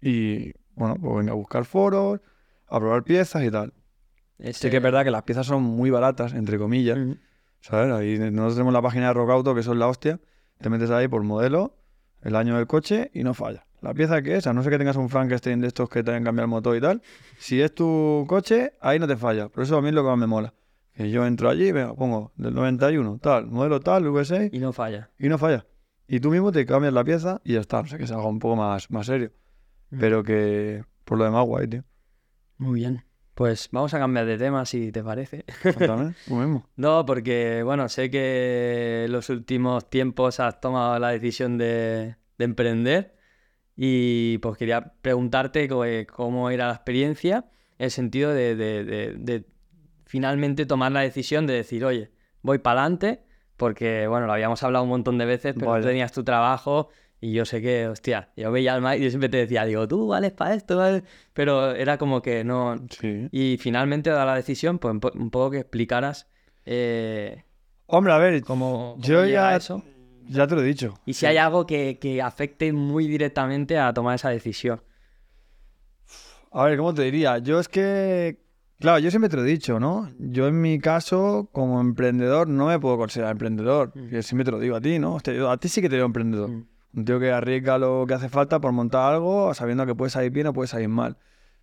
Y bueno, pues venga a buscar foros, a probar piezas y tal. Sí que es verdad que las piezas son muy baratas, entre comillas. Ujú. ¿Sabes? Ahí nosotros tenemos la página de Rockauto, que son la hostia. Te metes ahí por modelo, el año del coche y no falla. La pieza que es, a no ser que tengas un Frankenstein de estos que te hayan cambiado el motor y tal, si es tu coche, ahí no te falla. Por eso a mí es lo que más me mola. Que yo entro allí, venga, pongo del 91, tal, modelo tal, V6, Y no falla. y no falla. Y tú mismo te cambias la pieza y ya está. No sé que se haga un poco más, más serio. Pero que por lo demás, guay, tío. Muy bien. Pues vamos a cambiar de tema si te parece. Cuéntame, tú mismo. No, porque bueno, sé que en los últimos tiempos has tomado la decisión de, de emprender y pues quería preguntarte eh, cómo era la experiencia, en el sentido de, de- de- de finalmente tomar la decisión de decir, oye, voy para adelante porque, bueno, lo habíamos hablado un montón de veces, pero tú tenías tu trabajo y yo sé que, hostia, yo veía al Mike y yo siempre te decía, digo, tú vales para esto, ¿vale? pero era como que no... Sí. Y finalmente da la decisión, pues un po- un poco que explicaras eh, Hombre, a ver, cómo, yo cómo llega ya, eso. Ya te lo he dicho. Y si hay algo que, que afecte muy directamente a tomar esa decisión. A ver, ¿cómo te diría? Yo es que, claro, yo siempre te lo he dicho, ¿no? Yo en mi caso, como emprendedor, no me puedo considerar emprendedor. Mm. Yo siempre te lo digo a ti, ¿no? A ti sí que te veo emprendedor. Mm. Un tío que arriesga lo que hace falta por montar algo, sabiendo que puede salir bien o puede salir mal.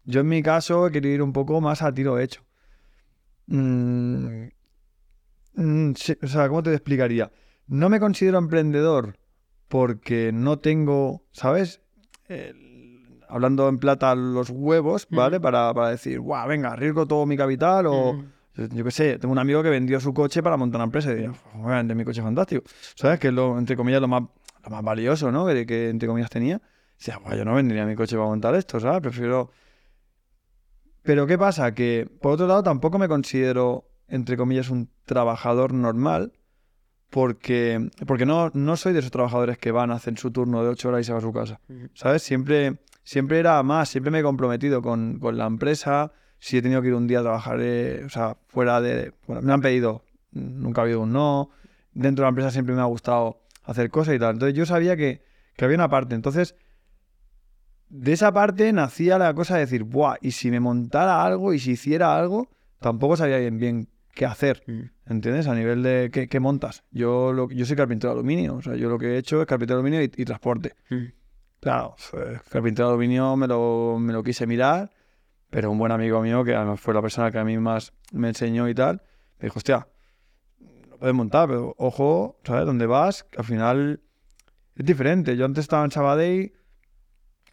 Yo en mi caso he querido ir un poco más a tiro hecho. Mm, mm, sí, o sea, ¿cómo te explicaría? No me considero emprendedor porque no tengo, ¿sabes? El- hablando en plata los huevos, ¿vale? Ujú. Para, para decir, guau, venga, arriesgo todo mi capital o... Mm. Yo, qué sé, tengo un amigo que vendió su coche para montar una empresa y a vender mi coche fantástico. ¿Sabes? Que es lo, entre comillas, lo más, lo más valioso, ¿no? Que, que entre comillas tenía. O sea, pues yo no vendería mi coche para montar esto, ¿sabes? Prefiero... Pero ¿qué pasa? Que, por otro lado, tampoco me considero, entre comillas, un trabajador normal, porque, porque no, no soy de esos trabajadores que van, hacen su turno de ocho horas y se va a su casa. ¿Sabes? Siempre, siempre era más, siempre me he comprometido con, con la empresa. Si he tenido que ir un día a trabajar, eh, o sea, fuera de. Bueno, me han pedido, nunca ha habido un no. Dentro de la empresa siempre me ha gustado hacer cosas y tal. Entonces yo sabía que, que había una parte. Entonces, de esa parte nacía la cosa de decir, ¡buah! Y si me montara algo y si hiciera algo, tampoco sabía bien, bien qué hacer. Mm. ¿Entiendes? A nivel de qué, qué montas. Yo, lo, yo soy carpintero de aluminio. O sea, yo lo que he hecho es carpintero de aluminio y, y transporte. Mm. Claro, carpintero de aluminio me lo, me lo quise mirar, pero un buen amigo mío, que además fue la persona que a mí más me enseñó y tal, me dijo, hostia, lo puedes montar, pero ojo, ¿sabes? ¿Dónde vas? Al final es diferente. Yo antes estaba en Sabadell,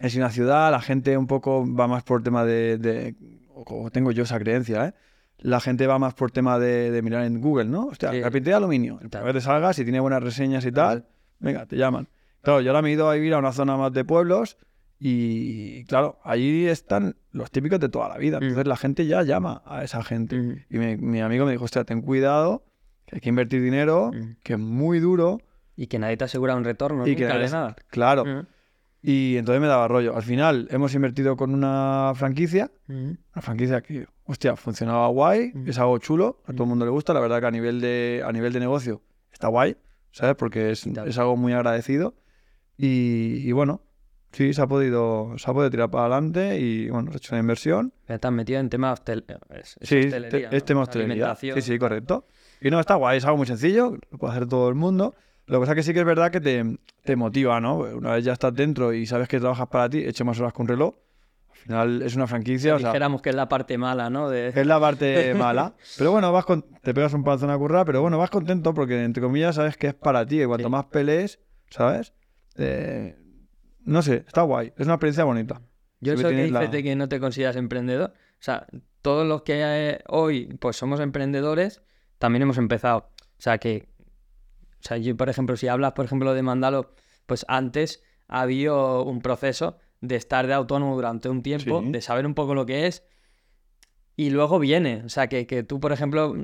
es una ciudad, la gente un poco va más por tema de... de- o tengo yo esa creencia, ¿eh? La gente va más por tema de, de mirar en Google, ¿no? Hostia, Sí. carpintería de aluminio. El Tal. primero que te salga, si tiene buenas reseñas y tal, venga, te llaman. Claro, yo ahora me he ido a vivir a una zona más de pueblos y, claro, allí están los típicos de toda la vida. Entonces la gente ya llama a esa gente. Y mi, mi amigo me dijo, hostia, ten cuidado, que hay que invertir dinero, que es muy duro. Y que nadie te asegura un retorno Y nunca que de eres- nada. Claro. Y entonces me daba rollo. Al final hemos invertido con una franquicia, una franquicia que, hostia, funcionaba guay, Mm. es algo chulo, a todo el mundo le gusta. La verdad que a nivel de, a nivel de negocio está guay, ¿sabes? Porque es, es algo muy agradecido. Y, y bueno, sí, se ha podido, se ha podido tirar para adelante y bueno, se ha hecho una inversión. Ya has metido en tema hostel... es- es Sí, hostelería, te- es ¿no? tema hostelería. Alimentación. Sí, sí, correcto. Y no, está guay, es algo muy sencillo, lo puede hacer todo el mundo. Lo que pasa es que sí que es verdad que te, te motiva, ¿no? Una vez ya estás dentro y sabes que trabajas para ti, echo más horas un reloj. Final es una franquicia, o sea, Dijéramos que es la parte mala, ¿no? De... es la parte mala. Pero bueno, vas con, te pegas un panzón a currar, pero bueno, vas contento porque entre comillas sabes que es para ti. Y cuanto Sí. más pelees, ¿sabes? Eh, no sé, está guay. Es una experiencia bonita. Yo eso que dices la- de que no te consideras emprendedor, o sea, todos los que hoy pues somos emprendedores, también hemos empezado. O sea que, o sea, yo por ejemplo, si hablas por ejemplo de Mandalo, pues antes había un proceso de estar de autónomo durante un tiempo, Sí. de saber un poco lo que es, y luego viene, o sea, que, que tú por ejemplo,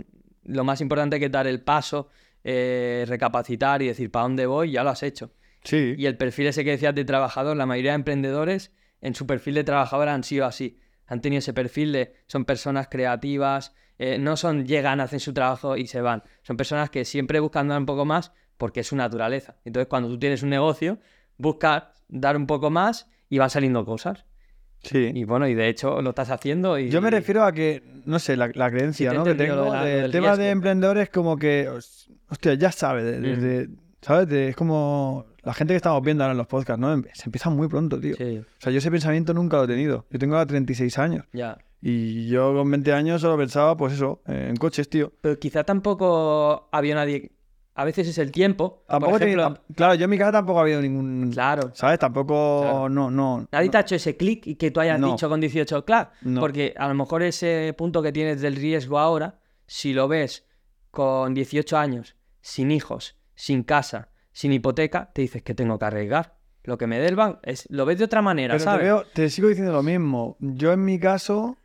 lo más importante que es dar el paso, eh, recapacitar y decir para dónde voy, ya lo has hecho. Sí. Y el perfil ese que decías de trabajador, la mayoría de emprendedores en su perfil de trabajador han sido así. Han tenido ese perfil de son personas creativas, eh, no son llegan, hacen su trabajo y se van. Son personas que siempre buscan dar un poco más porque es su naturaleza. Entonces, cuando tú tienes un negocio, buscas dar un poco más y van saliendo cosas. sí. Y bueno, y de hecho lo estás haciendo. Y, Yo me refiero a que, no sé, la, la creencia Sí, te he ¿no? que tengo de la- lo del del tema de emprendedores como que, os- hostia, ya Mm. desde, ¿sabes? De- es como la gente que estamos viendo ahora en los podcasts, ¿no? Em- Se empieza muy pronto, tío. Sí, O sea, yo ese pensamiento nunca lo he tenido. Yo tengo ahora 36 años ya. y yo con 20 años solo pensaba, pues eso, eh, en coches, tío. Pero quizá tampoco había nadie. A veces es el tiempo. Tampoco por ejemplo, claro, yo en mi casa tampoco ha habido ningún... Claro. ¿Sabes? Tampoco, Claro. no, no. Nadie no. te ha hecho ese clic y que tú hayas No. dicho con 18, claro. No. Porque a lo mejor ese punto que tienes del riesgo ahora, si lo ves con 18 años, sin hijos, sin casa, sin hipoteca, te dices que tengo que arriesgar. Lo que me dé el banco, es, lo ves de otra manera, Pero te, ¿sabes? veo- te sigo diciendo lo mismo. Yo en mi caso,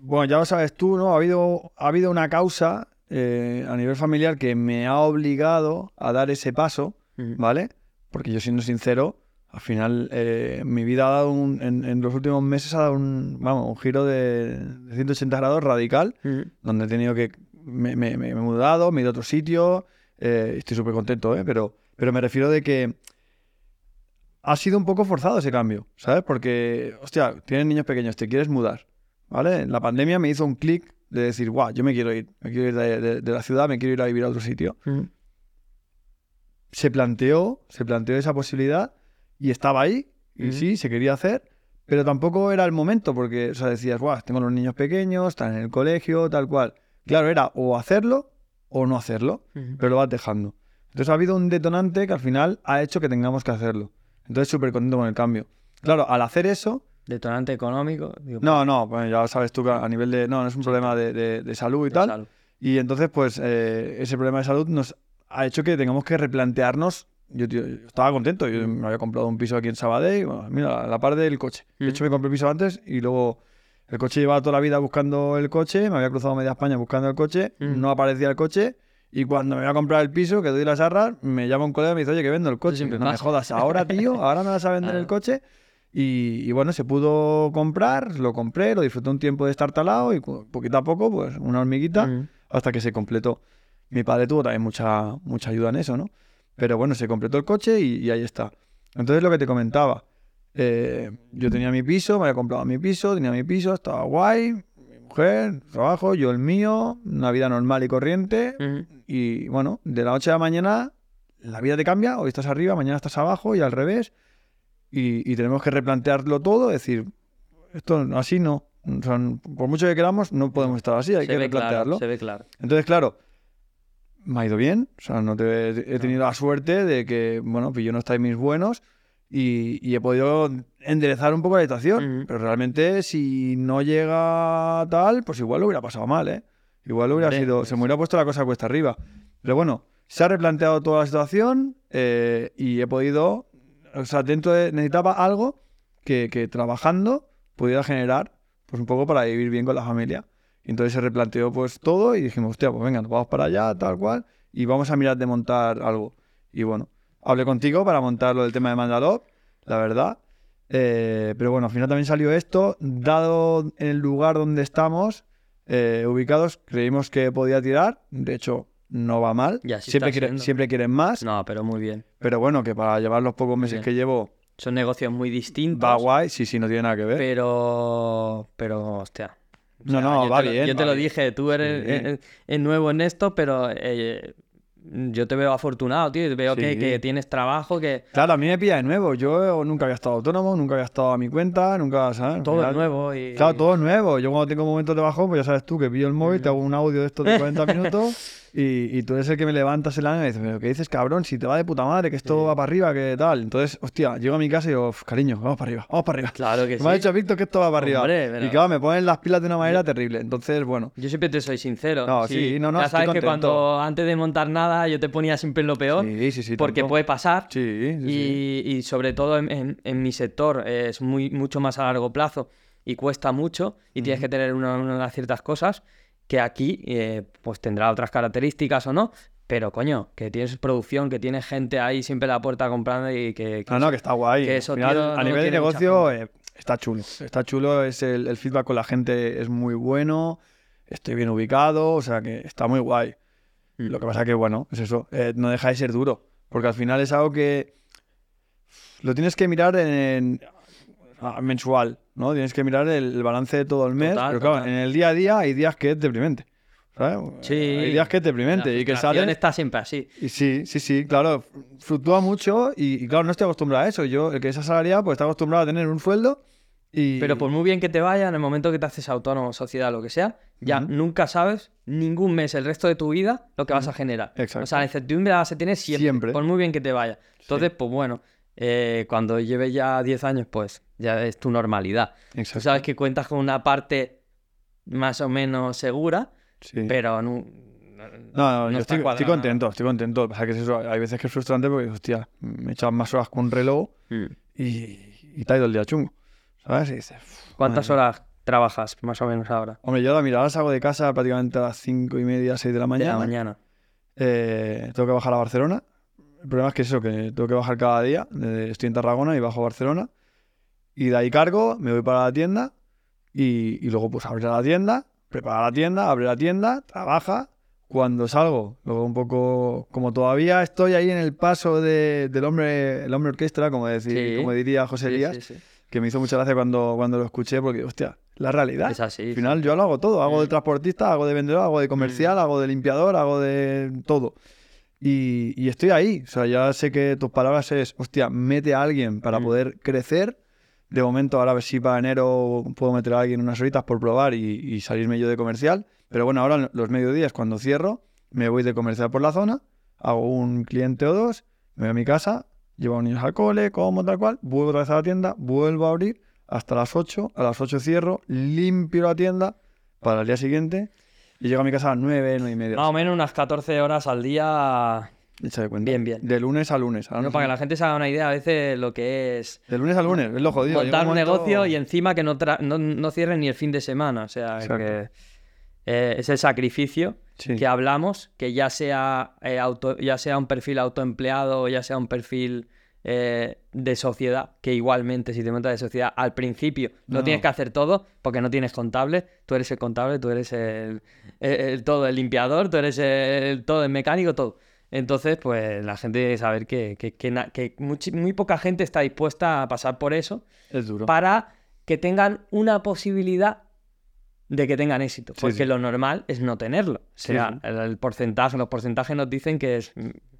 bueno, ya lo sabes tú, ¿no? Ha habido, ha habido una causa eh, a nivel familiar que me ha obligado a dar ese paso. ¿vale? Porque yo siendo sincero, al final eh, mi vida ha dado un, en, en los últimos meses ha dado un, vamos, un giro de, de 180 grados radical, donde he tenido que, me, me- me he mudado, me he ido a otro sitio, eh, estoy súper contento, ¿eh? Pero, pero me refiero de que ha sido un poco forzado ese cambio, ¿sabes? Porque, hostia, tienes niños pequeños, te quieres mudar, ¿vale? La pandemia me hizo un clic de decir, guau, yo me quiero ir, me quiero ir de, de- de la ciudad, me quiero ir a vivir a otro sitio. Se planteó, se planteó esa posibilidad y estaba ahí, y sí, se quería hacer, pero tampoco era el momento, porque, o sea, decías, guau, tengo los niños pequeños, están en el colegio, tal cual. Claro, era o hacerlo o no hacerlo, pero lo vas dejando. Entonces ha habido un detonante que al final ha hecho que tengamos que hacerlo. Entonces súper contento con el cambio. Claro, al hacer eso, Detonante económico. digo, no, no, pues ya sabes tú que a nivel de, no, no es un problema de, de- de salud y de tal. salud. Y entonces, pues, eh, ese problema de salud nos ha hecho que tengamos que replantearnos. Yo, tío, yo estaba contento, yo me había comprado un piso aquí en Sabadell, y, bueno, mira, a la par del coche. De Mm. hecho, me compré el piso antes y luego el coche llevaba toda la vida buscando el coche, me había cruzado media España buscando el coche, Mm. no aparecía el coche. Y cuando me voy a comprar el piso, que doy las arras, me llama un colega y me dice, oye, que vendo el coche. siempre no me jodas, ahora, tío, ahora me vas a vender Ah. el coche. Y, y bueno, se pudo comprar, lo compré, lo disfruté un tiempo de estar talado y poquito a poco, pues una hormiguita Ujú. hasta que se completó. Mi padre tuvo también mucha, mucha ayuda en eso, ¿no? Pero bueno, se completó el coche y, y ahí está. Entonces lo que te comentaba, eh, yo tenía mi piso, me había comprado mi piso, tenía mi piso, estaba guay, mi mujer, trabajo, yo el mío, una vida normal y corriente. Ujú. Y bueno, de la noche a la mañana la vida te cambia, hoy estás arriba, mañana estás abajo y al revés. Y, y tenemos que replantearlo todo, decir, esto así no. O sea, por mucho que queramos, no podemos estar así, hay se que ve claro, replantearlo. se ve claro. Entonces, claro, me ha ido bien. O sea, no te, he tenido la suerte de que, bueno, pues yo no estáis mis buenos y, y he podido enderezar un poco la situación. Ujú. Pero realmente, si no llega tal, pues igual lo hubiera pasado mal, ¿eh? Igual hubiera Hombre, sido, pues- se me hubiera puesto la cosa cuesta arriba. Pero bueno, se ha replanteado toda la situación eh, y he podido, o sea, dentro de, necesitaba algo que, que trabajando pudiera generar, pues un poco para vivir bien con la familia. Y entonces se replanteó pues todo y dijimos, hostia, pues venga, nos vamos para allá, tal cual, y vamos a mirar de montar algo. Y bueno, hablé contigo para montar lo del tema de Mandalop, la verdad. Eh, pero bueno, al final también salió esto, dado el lugar donde estamos eh, ubicados, creímos que podía tirar, de hecho no va mal, Y así siempre, quiere- siempre quieren más, No, pero muy bien. pero bueno, que para llevar los pocos meses que llevo Son negocios muy distintos. va guay, sí, sí, no tiene nada que ver. Pero, pero, hostia. O No, sea, no, va lo- bien, Yo te lo bien. dije, tú eres Sí. nuevo en esto, pero eh, yo te veo afortunado, tío. Veo que, Sí. que tienes trabajo, que Claro, a mí me pilla de nuevo. Yo nunca había estado autónomo, nunca había estado a mi cuenta, nunca, ¿sabes? Todo es nuevo. Y... Claro, todo es nuevo. Yo cuando tengo momentos de bajón, pues ya sabes tú que pillo el móvil, te hago un audio de estos de 40 minutos y, y tú eres el que me levantas el ánimo y dices, pero ¿qué dices, cabrón? Si te va de puta madre, que esto va para arriba, que tal. Entonces, hostia, llego a mi casa y digo, "Uf, cariño, vamos para arriba, vamos para arriba. Claro que sí. Me ha dicho Víctor que esto va para arriba. Hombre, pero- Y claro, me ponen las pilas de una manera terrible. Entonces, bueno. Yo siempre te soy sincero. No, sí, no, no, Ya estoy sabes que cuando antes de montar nada yo te ponía siempre lo peor. Sí, sí, sí. porque tanto. puede pasar. Sí, sí, y, y sobre todo en, en- en mi sector eh, es muy, mucho más a largo plazo y cuesta mucho y tienes que tener una- unas ciertas cosas que aquí eh, pues tendrá otras características o no, pero coño, que tienes producción, que tienes gente ahí siempre a la puerta comprando y que... que No, no, que está guay. que eso, final, tío, a no nivel de negocio, eh, está chulo. Está chulo, es el, el feedback con la gente es muy bueno, estoy bien ubicado, o sea que está muy guay. Mm. Lo que pasa que, bueno, es eso, eh, no deja de ser duro, porque al final es algo que lo tienes que mirar en, ah, mensual, ¿no? Tienes que mirar el, el balance de todo el mes, Total, pero claro, total. en el día a día hay días que es deprimente. ¿sabes? Sí. Hay días que es deprimente La y que frustración sale... está siempre así. Y sí, sí, sí, claro, fluctúa mucho y, y claro, no estoy acostumbrado a eso. Yo, el que es asalariado, pues está acostumbrado a tener un sueldo y... Pero por muy bien que te vaya, en el momento que te haces autónomo, sociedad, lo que sea, ya nunca sabes ningún mes el resto de tu vida lo que vas a generar. Exacto. O sea, la incertidumbre la vas a tener siempre, Siempre. por muy bien que te vaya. Entonces, pues bueno, eh, cuando lleves ya 10 años, pues ya es tu normalidad. Tú Exacto. sabes que cuentas con una parte más o menos segura, Sí. pero no, No, no, yo está estoy, estoy contento, estoy contento. Pasa es que es eso, hay veces que es frustrante porque, hostia, me echan más horas con un reloj Mm. y, y te ha ido el día chungo. ¿Sabes? Y dices, "Uf, ¿Cuántas madre mía". horas trabajas más o menos ahora? Hombre, yo a mira, ahora salgo de casa prácticamente a las cinco y media, 6 de la De mañana. la mañana. Eh, tengo que bajar a Barcelona. El problema es que eso, que tengo que bajar cada día. de- Estoy en Tarragona y bajo a Barcelona. Y de ahí cargo, me voy para la tienda y, y luego pues abrir la tienda, prepara la tienda, abre la tienda, trabaja. Cuando salgo, luego un poco, como todavía estoy ahí en el paso de- del hombre, el hombre orquesta, como, decir, Sí. como diría José Elías, sí, sí. que me hizo mucha gracia cuando, cuando lo escuché, porque, hostia, la realidad. Es así. Al final yo lo hago todo. Hago de Mm. transportista, hago de vendedor, hago de comercial, hago de limpiador, hago de todo. Y, y estoy ahí. O sea, ya sé que tus palabras es, hostia, mete a alguien para Mm. poder crecer. De momento, ahora a ver si para enero puedo meter a alguien unas horitas por probar y, salirme yo de comercial. Pero bueno, ahora los mediodías cuando cierro, me voy de comercial por la zona, hago un cliente o dos, me voy a mi casa, llevo a los niños al cole, como tal cual, vuelvo otra vez a la tienda, vuelvo a abrir hasta las 8, a las 8 cierro, limpio la tienda para el día siguiente y llego a mi casa a las 9, 9 y media. Más o menos unas 14 horas al día. Bien, bien. De lunes a lunes. Ahora No, no para que la gente se haga una idea a veces lo que es De lunes a lunes, es lo jodido. Montar un momento- negocio y encima que no, tra- no, no cierren ni el fin de semana. O sea, que eh, es el sacrificio Sí. que hablamos, que ya sea, eh, auto, ya sea un perfil autoempleado o ya sea un perfil eh, de sociedad, que igualmente si te montas de sociedad al principio no, No. tienes que hacer todo porque no tienes contable, tú eres el contable, tú eres el, el- el todo, el limpiador, tú eres el, todo, el mecánico, todo. Entonces, pues la gente debe saber que, que, que muy poca gente está dispuesta a pasar por eso Es duro. para que tengan una posibilidad de que tengan éxito. Sí, porque sí. lo normal es no tenerlo. O sea, sí. El, el porcentaje, los porcentajes nos dicen que es,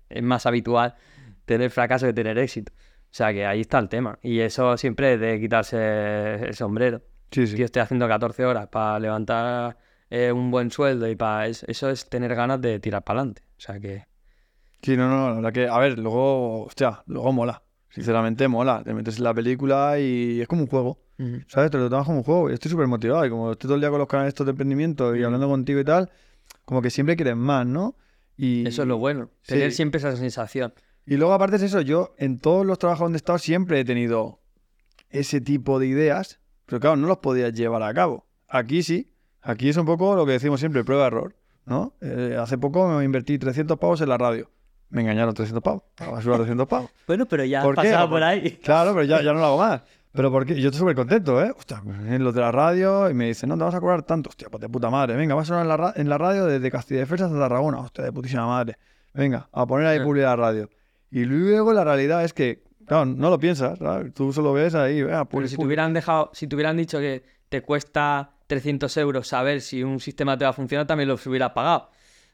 es más habitual tener fracaso que tener éxito. O sea que ahí está el tema. Y eso siempre es de quitarse el sombrero. Sí, sí. Si yo estoy haciendo 14 horas para levantar eh, un buen sueldo y para eso es tener ganas de tirar para adelante. O sea que Sí, no, no, la verdad que, a ver, luego, hostia, luego mola. Sinceramente mola. Te metes en la película y es como un juego. ¿Sabes? Te lo tomas como un juego. Yo estoy súper motivado y como estoy todo el día con los canales estos de emprendimiento y hablando contigo y tal, como que siempre quieres más, ¿no? Y, eso es lo bueno. Tener Sí. siempre esa sensación. Y luego, aparte de eso, yo en todos los trabajos donde he estado siempre he tenido ese tipo de ideas, pero claro, no los podías llevar a cabo. Aquí sí. Aquí es un poco lo que decimos siempre, prueba-error, ¿no? Eh, hace poco me invertí 300 pavos en la radio. Me engañaron 300 pavos. A la basura 300 pavos. Bueno, pero ya has ¿Por qué? pasado Por- por ahí. Claro, pero ya, ya no lo hago más. Pero porque yo estoy súper contento, ¿eh? Hostia, en los de la radio y me dicen, no, te vas a cobrar tanto. Hostia, pues de puta madre. Venga, vas a sonar en la, ra- en la radio desde Castilla Defensa hasta Tarragona. Hostia, de putísima madre. Venga, a poner ahí publicidad la radio. Y luego la realidad es que, claro, no lo piensas, ¿sabes? Tú solo ves ahí, venga, Pero si te hubieran dejado, si te hubieran dicho que te cuesta 300 euros saber si un sistema te va a funcionar, también los hubieras pagado.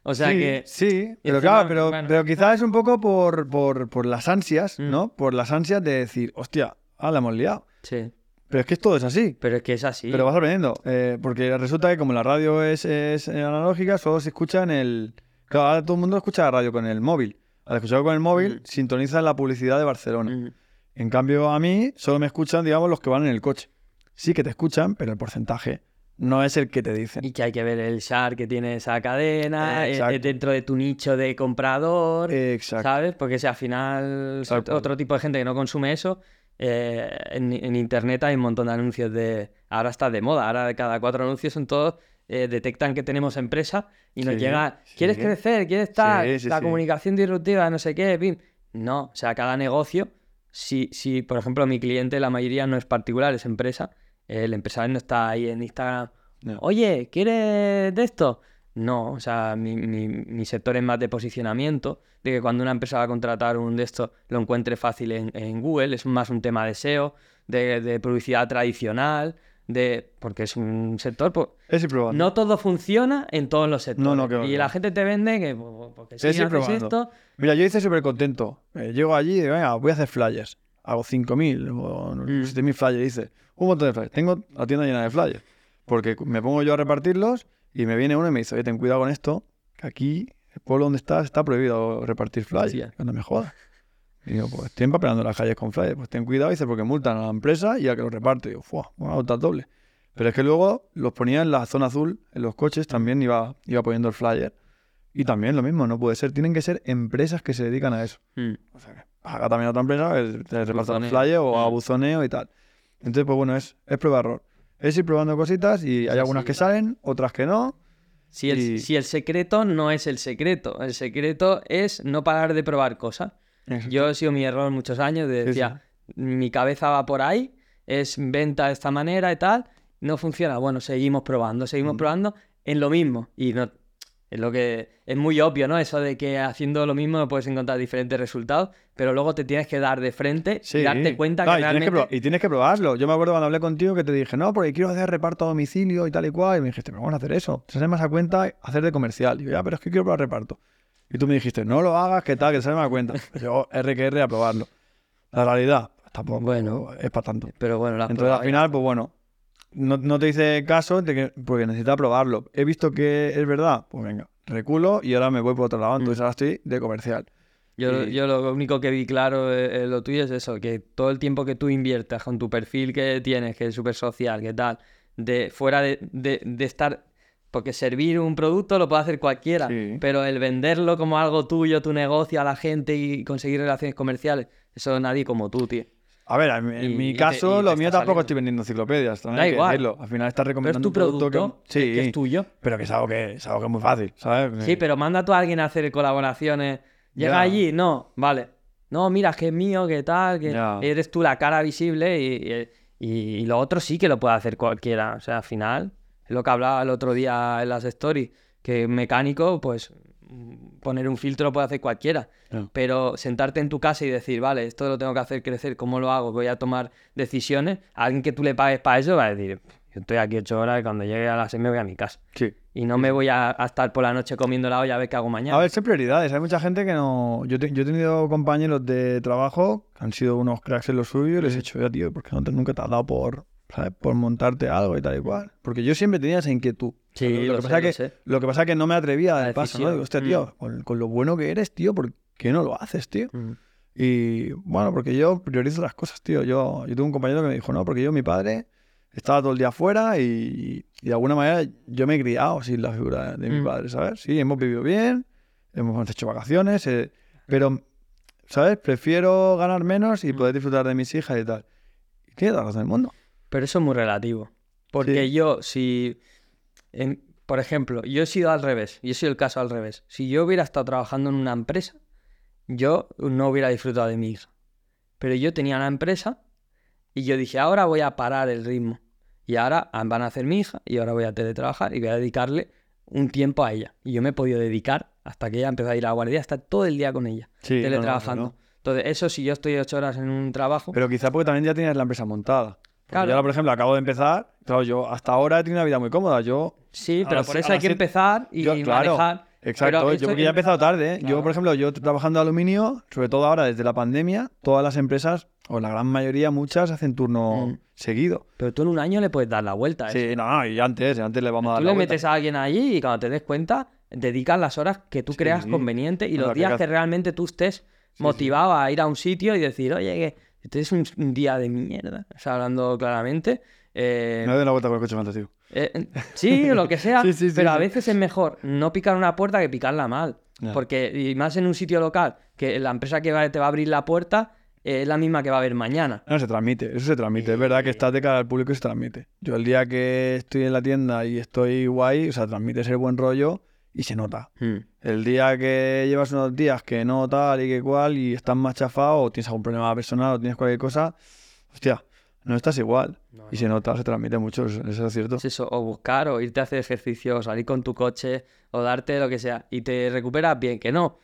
O sea sí, que. sí, pero encima, claro, pero, bueno. pero quizás es un poco por, por, por las ansias, Mm. ¿no? Por las ansias de decir, hostia, ah, la hemos liado. Sí. Pero es que todo es así. Pero es que es así. Pero vas aprendiendo. eh, porque resulta que como la radio es, es, analógica, solo se escucha en el... Claro, ahora todo el mundo escucha la radio con el móvil. Al escucharlo con el móvil, Mm. sintonizan la publicidad de Barcelona. Mm. En cambio, a mí solo me escuchan, digamos, los que van en el coche. Sí que te escuchan, pero el porcentaje no es el que te dicen. Y que hay que ver el SHAR que tiene esa cadena, Eh, eh, dentro de tu nicho de comprador, Exacto. ¿sabes? Porque si al final otro tipo de gente que no consume eso, eh, en, en internet hay un montón de anuncios de... Ahora está de moda, ahora cada cuatro anuncios son todos... eh, detectan que tenemos empresa y nos Sí, llega, sí. ¿quieres crecer? ¿Quieres estar? Sí, la comunicación disruptiva, no sé qué, fin. No, o sea, cada negocio, si, si por ejemplo mi cliente, la mayoría no es particular, es empresa, el empresario no está ahí en Instagram, No. oye, ¿quieres de esto? No, o sea, mi, mi- mi sector es más de posicionamiento, de que cuando una empresa va a contratar un de estos lo encuentre fácil en, en Google, es más un tema de SEO, de, de publicidad tradicional, de porque es un sector, pues, Es no todo funciona en todos los sectores. No, no, que y la gente te vende que pues, porque si Es haces esto, Mira, yo hice súper contento. Eh, llego allí y digo, venga, voy a hacer flyers. Hago 5.000 o Mm. 7.000 flyers. Hice un montón de flyers. Tengo la tienda llena de flyers. Porque me pongo yo a repartirlos y me viene uno y me dice, oye, ten cuidado con esto, que aquí, el pueblo donde estás, está prohibido repartir flyers. Hostia. Cuando me jodas. Y digo, pues estoy empapelando las calles con flyers. Pues ten cuidado, dice, porque multan a la empresa y a que lo reparte. Y digo, ¡fua! Una multa doble. Pero es que luego los ponía en la zona azul, en los coches, también iba, iba poniendo el flyer. Y también lo mismo, no puede ser. Tienen que ser empresas que se dedican a eso. mm, O sea, que haga también otra empresa que te el flyer o a Mm. buzoneo y tal. Entonces, pues bueno, es, es prueba error. Es ir probando cositas y hay algunas que salen, otras que no. Si el, Y- si el secreto no es el secreto, el secreto es no parar de probar cosas. Yo he sido mi error muchos años de Sí, decía, mi cabeza va por ahí, es venta de esta manera y tal, no funciona. Bueno, seguimos probando, seguimos Mm. probando en lo mismo. Y no es lo que es muy obvio, ¿no? Eso de que haciendo lo mismo puedes encontrar diferentes resultados, pero luego te tienes que dar de frente Sí. y darte cuenta No, que y, tienes que y tienes que probarlo. Yo me acuerdo cuando hablé contigo que te dije, no, porque quiero hacer reparto a domicilio y tal y cual. Y me dijiste, pero vamos a hacer eso. Te sale más a cuenta hacer de comercial. Y yo, ya, pero es que quiero probar reparto. Y tú me dijiste, no lo hagas, que tal, que te sale más a cuenta. Yo, R que R a probarlo. La realidad, tampoco Bueno. es para tanto. Pero bueno, Entonces al final, pues bueno, no, no te hice caso de que- porque necesitaba probarlo. He visto que es verdad, pues venga, reculo y ahora me voy por otro lado. Entonces ahora estoy de comercial. Yo, Y- yo lo único que vi claro eh, eh, lo tuyo es eso, que todo el tiempo que tú inviertas con tu perfil que tienes, que es súper social, que tal, de fuera de, de- de estar... Porque servir un producto lo puede hacer cualquiera, Sí. pero el venderlo como algo tuyo, tu negocio a la gente y conseguir relaciones comerciales, eso nadie como tú, tío. A ver, en, Y- mi y caso, lo mío tampoco saliendo. estoy vendiendo enciclopedias. También Da hay que igual. decirlo. Al final estás Pero es recomendando tu producto, producto, que, sí, que es tuyo. pero que es algo que es algo que es muy fácil, ¿sabes? Sí, pero manda tú a alguien a hacer colaboraciones. Llega allí, no, vale. No, mira, que es mío, que tal, que eres tú la cara visible y, y- lo otro sí que lo puede hacer cualquiera. O sea, al final, es lo que hablaba el otro día en las stories, que mecánico, pues poner un filtro lo puede hacer cualquiera. Pero sentarte en tu casa y decir, vale, esto lo tengo que hacer crecer, ¿cómo lo hago? Voy a tomar decisiones. Alguien que tú le pagues para eso va a decir, yo estoy aquí ocho horas y cuando llegue a las seis me voy a mi casa. Sí. Y no me voy a, a estar por la noche comiendo la olla a ver qué hago mañana. A ver, son prioridades. Hay mucha gente que no. Yo, te- yo he tenido compañeros de trabajo que han sido unos cracks en lo suyo y les he dicho, ya, tío, ¿por qué no te- nunca te has dado por, ¿sabes? por montarte algo y tal y cual? Porque yo siempre tenía esa inquietud. Sí, lo, lo que sé, pasa lo que, sé. lo que pasa es que no me atrevía a La dar el paso, ¿no? Digo, hostia, tío, con, con lo bueno que eres, tío, ¿por qué no lo haces, tío? Mm. Y bueno, porque yo priorizo las cosas, tío. Yo, yo tuve un compañero que me dijo, no, porque yo, mi padre, estaba todo el día afuera y, y de alguna manera yo me he criado sin la figura de mi Mm. padre, ¿sabes? Sí, hemos vivido bien, hemos hecho vacaciones, eh, pero, ¿sabes? Prefiero ganar menos y poder disfrutar de mis hijas y tal. Y tiene toda la razón del mundo. Pero eso es muy relativo. Porque Sí. yo, si. en- por ejemplo, yo he sido al revés. Yo he sido el caso al revés. Si yo hubiera estado trabajando en una empresa, yo no hubiera disfrutado de mi hija. Pero yo tenía una empresa y yo dije, ahora voy a parar el ritmo. Y ahora ah, van a hacer mi hija y ahora voy a teletrabajar y voy a dedicarle un tiempo a ella. Y yo me he podido dedicar hasta que ella empezó a ir a la guardia, hasta todo el día con ella, Sí, no, no, teletrabajando. no, no. Entonces, eso si yo estoy ocho horas en un trabajo, Pero quizá porque también ya tienes la empresa montada. Claro. yo ahora, por ejemplo, acabo de empezar. Claro, yo hasta ahora he tenido una vida muy cómoda. Yo Sí, pero por eso hay que empezar y Yo, claro, manejar. Exacto, Pero yo porque ya he empezado tarde. ¿eh? Yo, por ejemplo, yo trabajando de aluminio, sobre todo ahora desde la pandemia, todas las empresas, o la gran mayoría, muchas, hacen turno Mm. seguido. Pero tú en un año le puedes dar la vuelta. eso. Sí, no, no, y antes, antes le vamos a dar Tú la le vuelta. metes a alguien allí y cuando te des cuenta, dedicas las horas que tú Sí. creas conveniente y O sea, los días que realmente tú estés sí. motivado a ir a un sitio y decir, oye, que este es un, un día de mierda. O sea, hablando claramente. eh, Me doy la vuelta con el coche fantástico. eh, sí, lo que sea, Sí, sí, sí, pero a veces es mejor no picar una puerta que picarla mal. Porque, y más en un sitio local, que la empresa que va- te va a abrir la puerta eh, es la misma que va a haber mañana. No, se transmite, eso se transmite. Es verdad que estás de cara al público y se transmite. Yo el día que estoy en la tienda y estoy guay, o sea, transmite ese buen rollo y se nota. Hmm. El día que llevas unos días que no tal y que cual y estás más chafado o tienes algún problema personal o tienes cualquier cosa, hostia, no estás igual. No, Y se nota, se transmite mucho, eso, es cierto. Es eso, o buscar, o irte a hacer ejercicio, o salir con tu coche, o darte lo que sea, y te recuperas bien, que no,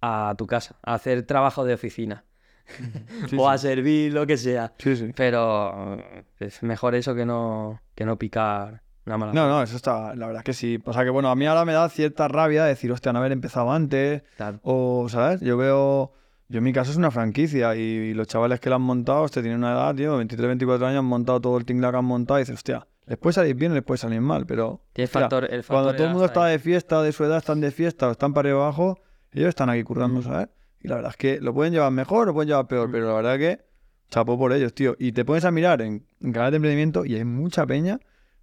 a tu casa, a hacer trabajo de oficina, Sí, o a servir, lo que sea. Sí, sí. Pero eh, es mejor eso que no, que no picar una mala No, no, eso está, la verdad es que sí. O sea que bueno, a mí ahora me da cierta rabia decir, hostia, no haber empezado antes, Claro. o, ¿sabes? Yo veo, yo en mi caso es una franquicia y, los chavales que la han montado, hostia, tienen una edad, tío, 23, 24 años, han montado todo el tingla que han montado y dices, hostia, les puede salir bien les puede salir mal, pero Tiene hostia, factor, el factor cuando todo el mundo está ahí. de fiesta, de su edad, están de fiesta o están para arriba abajo, ellos están aquí currando, Mm. ¿sabes? Y la verdad es que lo pueden llevar mejor lo pueden llevar peor, Mm. pero la verdad que chapó por ellos, tío. Y te pones a mirar en, en canales de emprendimiento y hay mucha peña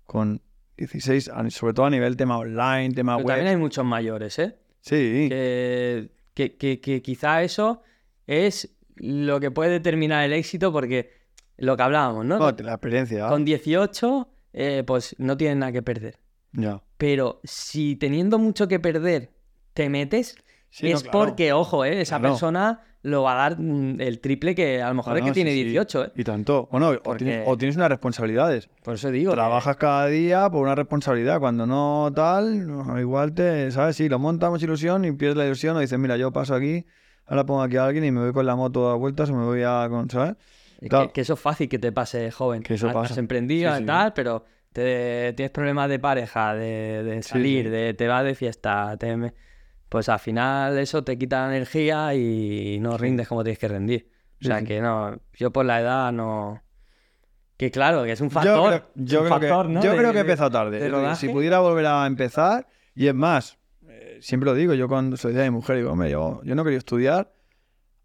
con 16, a- sobre todo a nivel tema online, tema Pero web. también hay muchos mayores, ¿eh? Sí, que, que, que- que quizá eso es lo que puede determinar el éxito porque lo que hablábamos, ¿no? No, la experiencia. Con 18, eh, pues no tienes nada que perder. Ya. Pero si teniendo mucho que perder te metes, Sí, no, es claro. porque, ojo, ¿eh? esa Claro. persona lo va a dar mm, el triple que a lo mejor es que no, tiene sí, sí. 18, ¿eh? Y tanto. Bueno, o Porque- tienes, o tienes unas responsabilidades. Por eso digo. que- Trabajas cada día por una responsabilidad. Cuando no tal, no, igual te, ¿sabes? Sí, lo montas mucha ilusión y pierdes la ilusión o dices, mira, yo paso aquí, ahora pongo aquí a alguien y me voy con la moto a vueltas o me voy a, ¿sabes? que, Claro. que eso es fácil que te pase joven. Que eso Has- pasa. Has emprendido Sí, y tal, pero te, tienes problemas de pareja, de, de salir, de te vas de fiesta, te pues al final eso te quita la energía y no rindes como tienes que rendir. O sea sí. que no, yo por la edad no... Que claro, que es un Yo factor. creo, yo creo factor, que, ¿no? yo de- creo que he empezado tarde. si pudiera volver a empezar, y es más, eh, siempre lo digo, yo cuando soy de mi mujer digo, hombre, yo, yo no quería estudiar,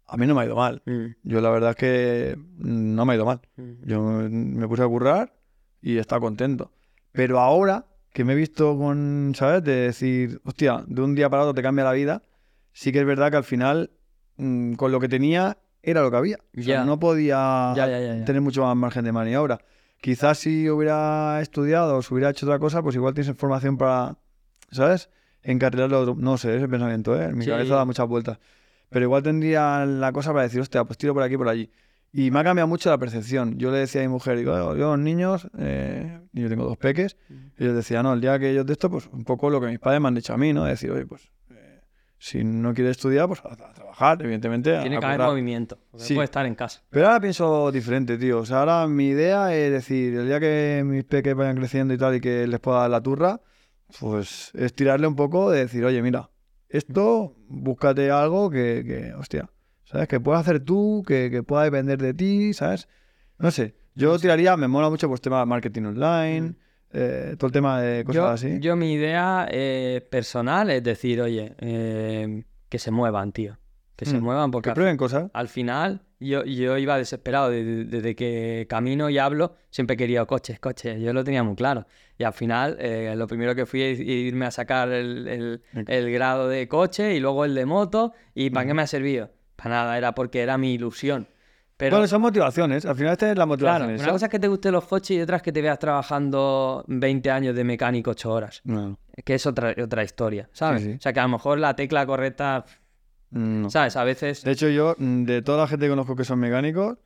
a mí no me ha ido mal. Mm, Yo la verdad es que no me ha ido mal. mm. Yo me puse a currar y estaba contento. Pero ahora que me he visto con, ¿sabes? De decir, hostia, de un día para otro te cambia la vida, sí que es verdad que al final, mm, con lo que tenía, era lo que había. O sea, Ya. no podía ya, ya. tener mucho más margen de maniobra. Quizás si hubiera estudiado o si hubiera hecho otra cosa, pues igual tienes formación para, ¿sabes? Encarrilarlo. otro- No sé, ese pensamiento, ¿eh? En mi Sí. cabeza da muchas vueltas. Pero igual tendría la cosa para decir, hostia, pues tiro por aquí por allí. Y me ha cambiado mucho la percepción. Yo le decía a mi mujer, digo, yo los niños, eh, y yo tengo dos peques, y yo decía, no, el día que ellos de esto, pues un poco lo que mis padres me han dicho a mí, ¿no? Decir, oye, pues eh, si no quieres estudiar, pues a, a trabajar, evidentemente. Tiene a que haber currar". movimiento. porque Sí. Puede estar en casa. Pero ahora pienso diferente, tío. O sea, ahora mi idea es decir, el día que mis peques vayan creciendo y tal y que les pueda dar la turra, pues es tirarle un poco de decir, oye, mira, esto, búscate algo que, que hostia, ¿sabes? Que puedas hacer tú, que, que pueda depender de ti, ¿sabes? No sé. Yo tiraría, me mola mucho pues tema de marketing online, eh, todo el tema de cosas Yo, así. yo mi idea eh, personal es decir, oye, eh, que se muevan, tío. Que se Mm, muevan porque que al, prueben cosas. al final yo, yo iba desesperado. Desde, desde que camino y hablo, siempre he querido coches, coches. Yo lo tenía muy claro. Y al final, eh, lo primero que fui es irme a sacar el, el- el grado de coche y luego el de moto. ¿Y para qué me ha servido? Para nada, era porque era mi ilusión. Pero, bueno, son motivaciones. Al final esta es la Claro, motivación. una esa. cosa es que te gusten los coches y otra es que te veas trabajando 20 años de mecánico 8 horas. No, Que es otra, otra historia, ¿sabes? Sí, sí. O sea, que a lo mejor la tecla correcta, no. ¿sabes? A veces, De hecho, yo, mm, de toda la gente que conozco que son mecánicos,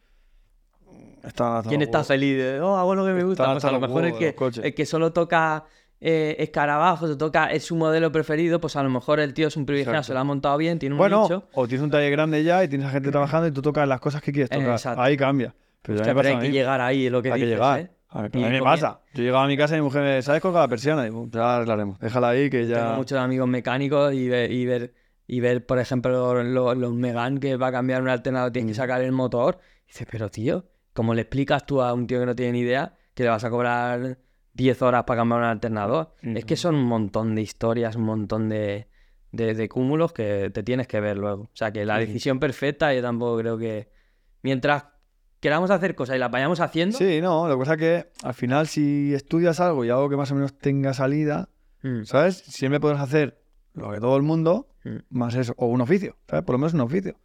mm, hasta ¿quién está feliz de, oh, hago lo que me gusta? Pues a lo mejor el que, el que solo toca eh, escarabajos o toca, es su modelo preferido, pues a lo mejor el tío es un privilegiado, Exacto. se lo ha montado bien, tiene un Bueno, nicho. o tienes un taller grande ya y tienes a gente trabajando y tú tocas las cosas que quieres tocar. Exacto. Ahí cambia. Pero Hostia, pasa hay que llegar ahí, es lo que Hay que llegar. ¿eh? A, Y a mí me pasa. Yo llegaba a mi casa y mi mujer me ¿sabes colgar la persiana? Y digo, ya arreglaremos. Déjala ahí que Tengo ya... muchos amigos mecánicos y ver, y ver, y ver por ejemplo, lo- los Megan que va a cambiar un alternador, tienes que Mm. sacar el motor. Y dices, pero tío, ¿cómo le explicas tú a un tío que no tiene ni idea que le vas a cobrar 10 horas para cambiar un alternador? Es que son un montón de historias, un montón de, de, de cúmulos que te tienes que ver luego. O sea, que la sí. decisión perfecta yo tampoco creo que... Mientras queramos hacer cosas y las vayamos haciendo... Sí, no, lo que pasa es que al final si estudias algo y algo que más o menos tenga salida, Mm, ¿sabes? Siempre podrás hacer lo que todo el mundo, mm. más eso, o un oficio, ¿sabes? Por lo menos un oficio.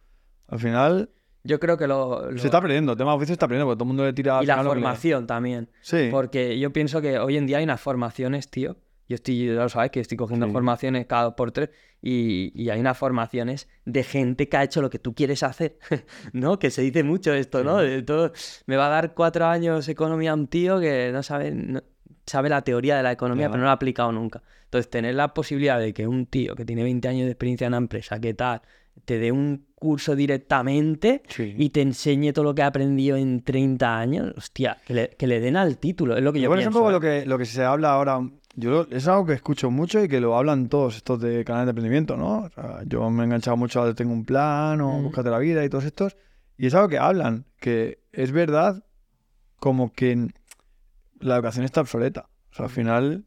Al final Yo creo que lo... lo- se está aprendiendo, el tema de oficio se está aprendiendo, porque todo el mundo le tira... Y la que le- formación también. Sí. Porque yo pienso que hoy en día hay unas formaciones, tío. Yo estoy, ya lo sabes, que estoy cogiendo Sí. formaciones cada dos por tres y, y hay unas formaciones de gente que ha hecho lo que tú quieres hacer, ¿no? Que se dice mucho esto, ¿no? De todo, me va a dar cuatro años economía a un tío que no sabe, no- sabe la teoría de la economía, Claro. pero no la ha aplicado nunca. Entonces, tener la posibilidad de que un tío que tiene 20 años de experiencia en una empresa, ¿qué tal? Te dé un curso directamente Sí. y te enseñe todo lo que ha aprendido en 30 años, hostia, que le, que le den al título, es lo que yo Bueno, pienso. es un poco ¿eh? lo que, lo que se habla ahora. Yo es algo que escucho mucho y que lo hablan todos estos de canales de emprendimiento, ¿no? O sea, yo me he enganchado mucho al Tengo un plan o Mm. Búscate la vida y todos estos. Y es algo que hablan, que es verdad como que la educación está obsoleta. O sea, al final,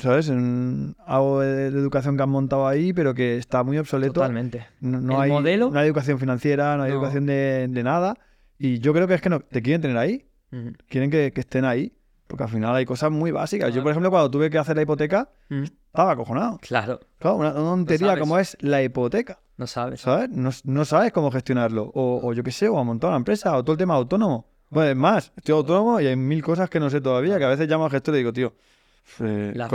¿sabes? En algo de, de educación que han montado ahí, pero que está muy obsoleto. Totalmente. No, no hay, modelo- no hay educación financiera, no hay No. educación de, de nada. Y yo creo que es que no, te quieren tener ahí Ujú. quieren que, que estén ahí. Porque al final hay cosas muy básicas. Yo, Claro. por ejemplo, cuando tuve que hacer la hipoteca, Mm, estaba acojonado. Claro, Claro, una, tontería como es la hipoteca, no sabes. ¿sabes? No, no sabes cómo gestionarlo. O, o yo qué sé, o a montar una empresa, o todo el tema autónomo. Bueno, es más, estoy autónomo y hay mil cosas que no sé todavía, que a veces llamo al gestor y digo, tío, eh, La,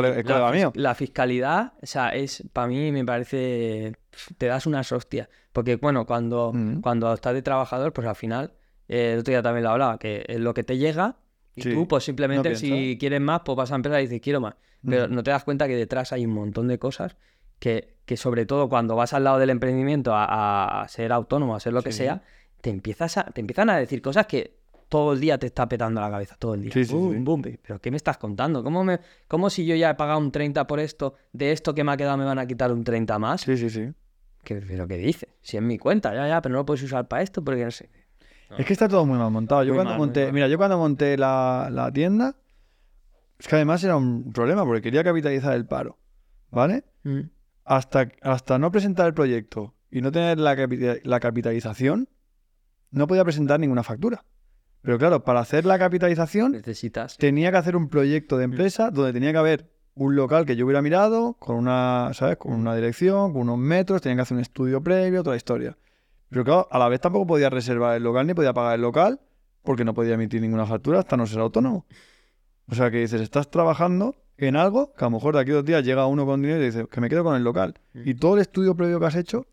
mío. fiscalidad, o sea, es para mí me parece te das unas hostias, porque bueno, cuando Mm. cuando estás de trabajador, pues al final eh, el otro día también lo hablaba, que es lo que te llega y Sí, tú pues simplemente no si quieres más, pues vas a empresa y dices quiero más, pero Mm. no te das cuenta que detrás hay un montón de cosas que, que sobre todo cuando vas al lado del emprendimiento a, a- a ser autónomo, a ser lo que Sí. sea, te empiezas a, te empiezan a decir cosas que todo el día te está petando la cabeza, todo el día. Sí, sí, sí. pero ¿qué me estás contando? ¿Cómo, me, ¿Cómo si yo ya he pagado un 30 por esto, de esto que me ha quedado me van a quitar un 30 más? Sí, sí, sí. ¿Qué, ¿Pero qué dices? Si es mi cuenta, ya, ya, pero no lo puedes usar para esto porque no sé. Es que está todo muy mal montado. Yo Muy cuando mal, monté, mira, yo cuando monté la, la tienda, es que además era un problema porque quería capitalizar el paro, ¿vale? Mm. Hasta, hasta no presentar el proyecto y no tener la, la capitalización, no podía presentar ninguna factura. Pero claro, para hacer la capitalización Necesitas. tenía que hacer un proyecto de empresa donde tenía que haber un local que yo hubiera mirado con una, ¿sabes? Con una dirección, con unos metros, tenía que hacer un estudio previo, toda la historia. Pero claro, a la vez tampoco podía reservar el local ni podía pagar el local porque no podía emitir ninguna factura hasta no ser autónomo. O sea que dices, estás trabajando en algo que a lo mejor de aquí a dos días llega uno con dinero y dice que me quedo con el local. Y todo el estudio previo que has hecho,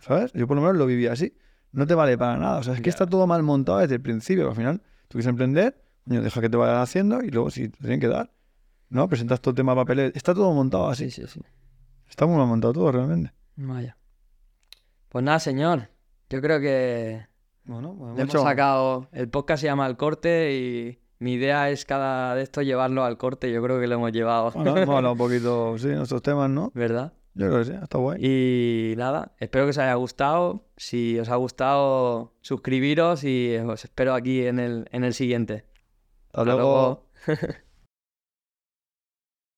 ¿sabes? Yo por lo menos lo viví así. No te vale para nada. O sea, es que está todo mal montado desde el principio. al final, tú quieres emprender, coño, deja que te vayas haciendo y luego si te tienen que dar. ¿No? Presentas todo el tema de papeles. Está todo montado así. Sí, sí, sí. Está muy mal montado todo realmente. Vaya. Pues nada, señor. Yo creo que Bueno, pues hemos sacado. El podcast se llama El Corte y mi idea es cada de esto llevarlo al corte. Yo creo que lo hemos llevado. Bueno, hemos hablado un poquito, sí, nuestros temas, ¿no? ¿Verdad? Yo creo que sí, está guay. Y nada, espero que os haya gustado. Si os ha gustado, suscribiros y os espero aquí en el, en el siguiente. Hasta Hasta luego. luego.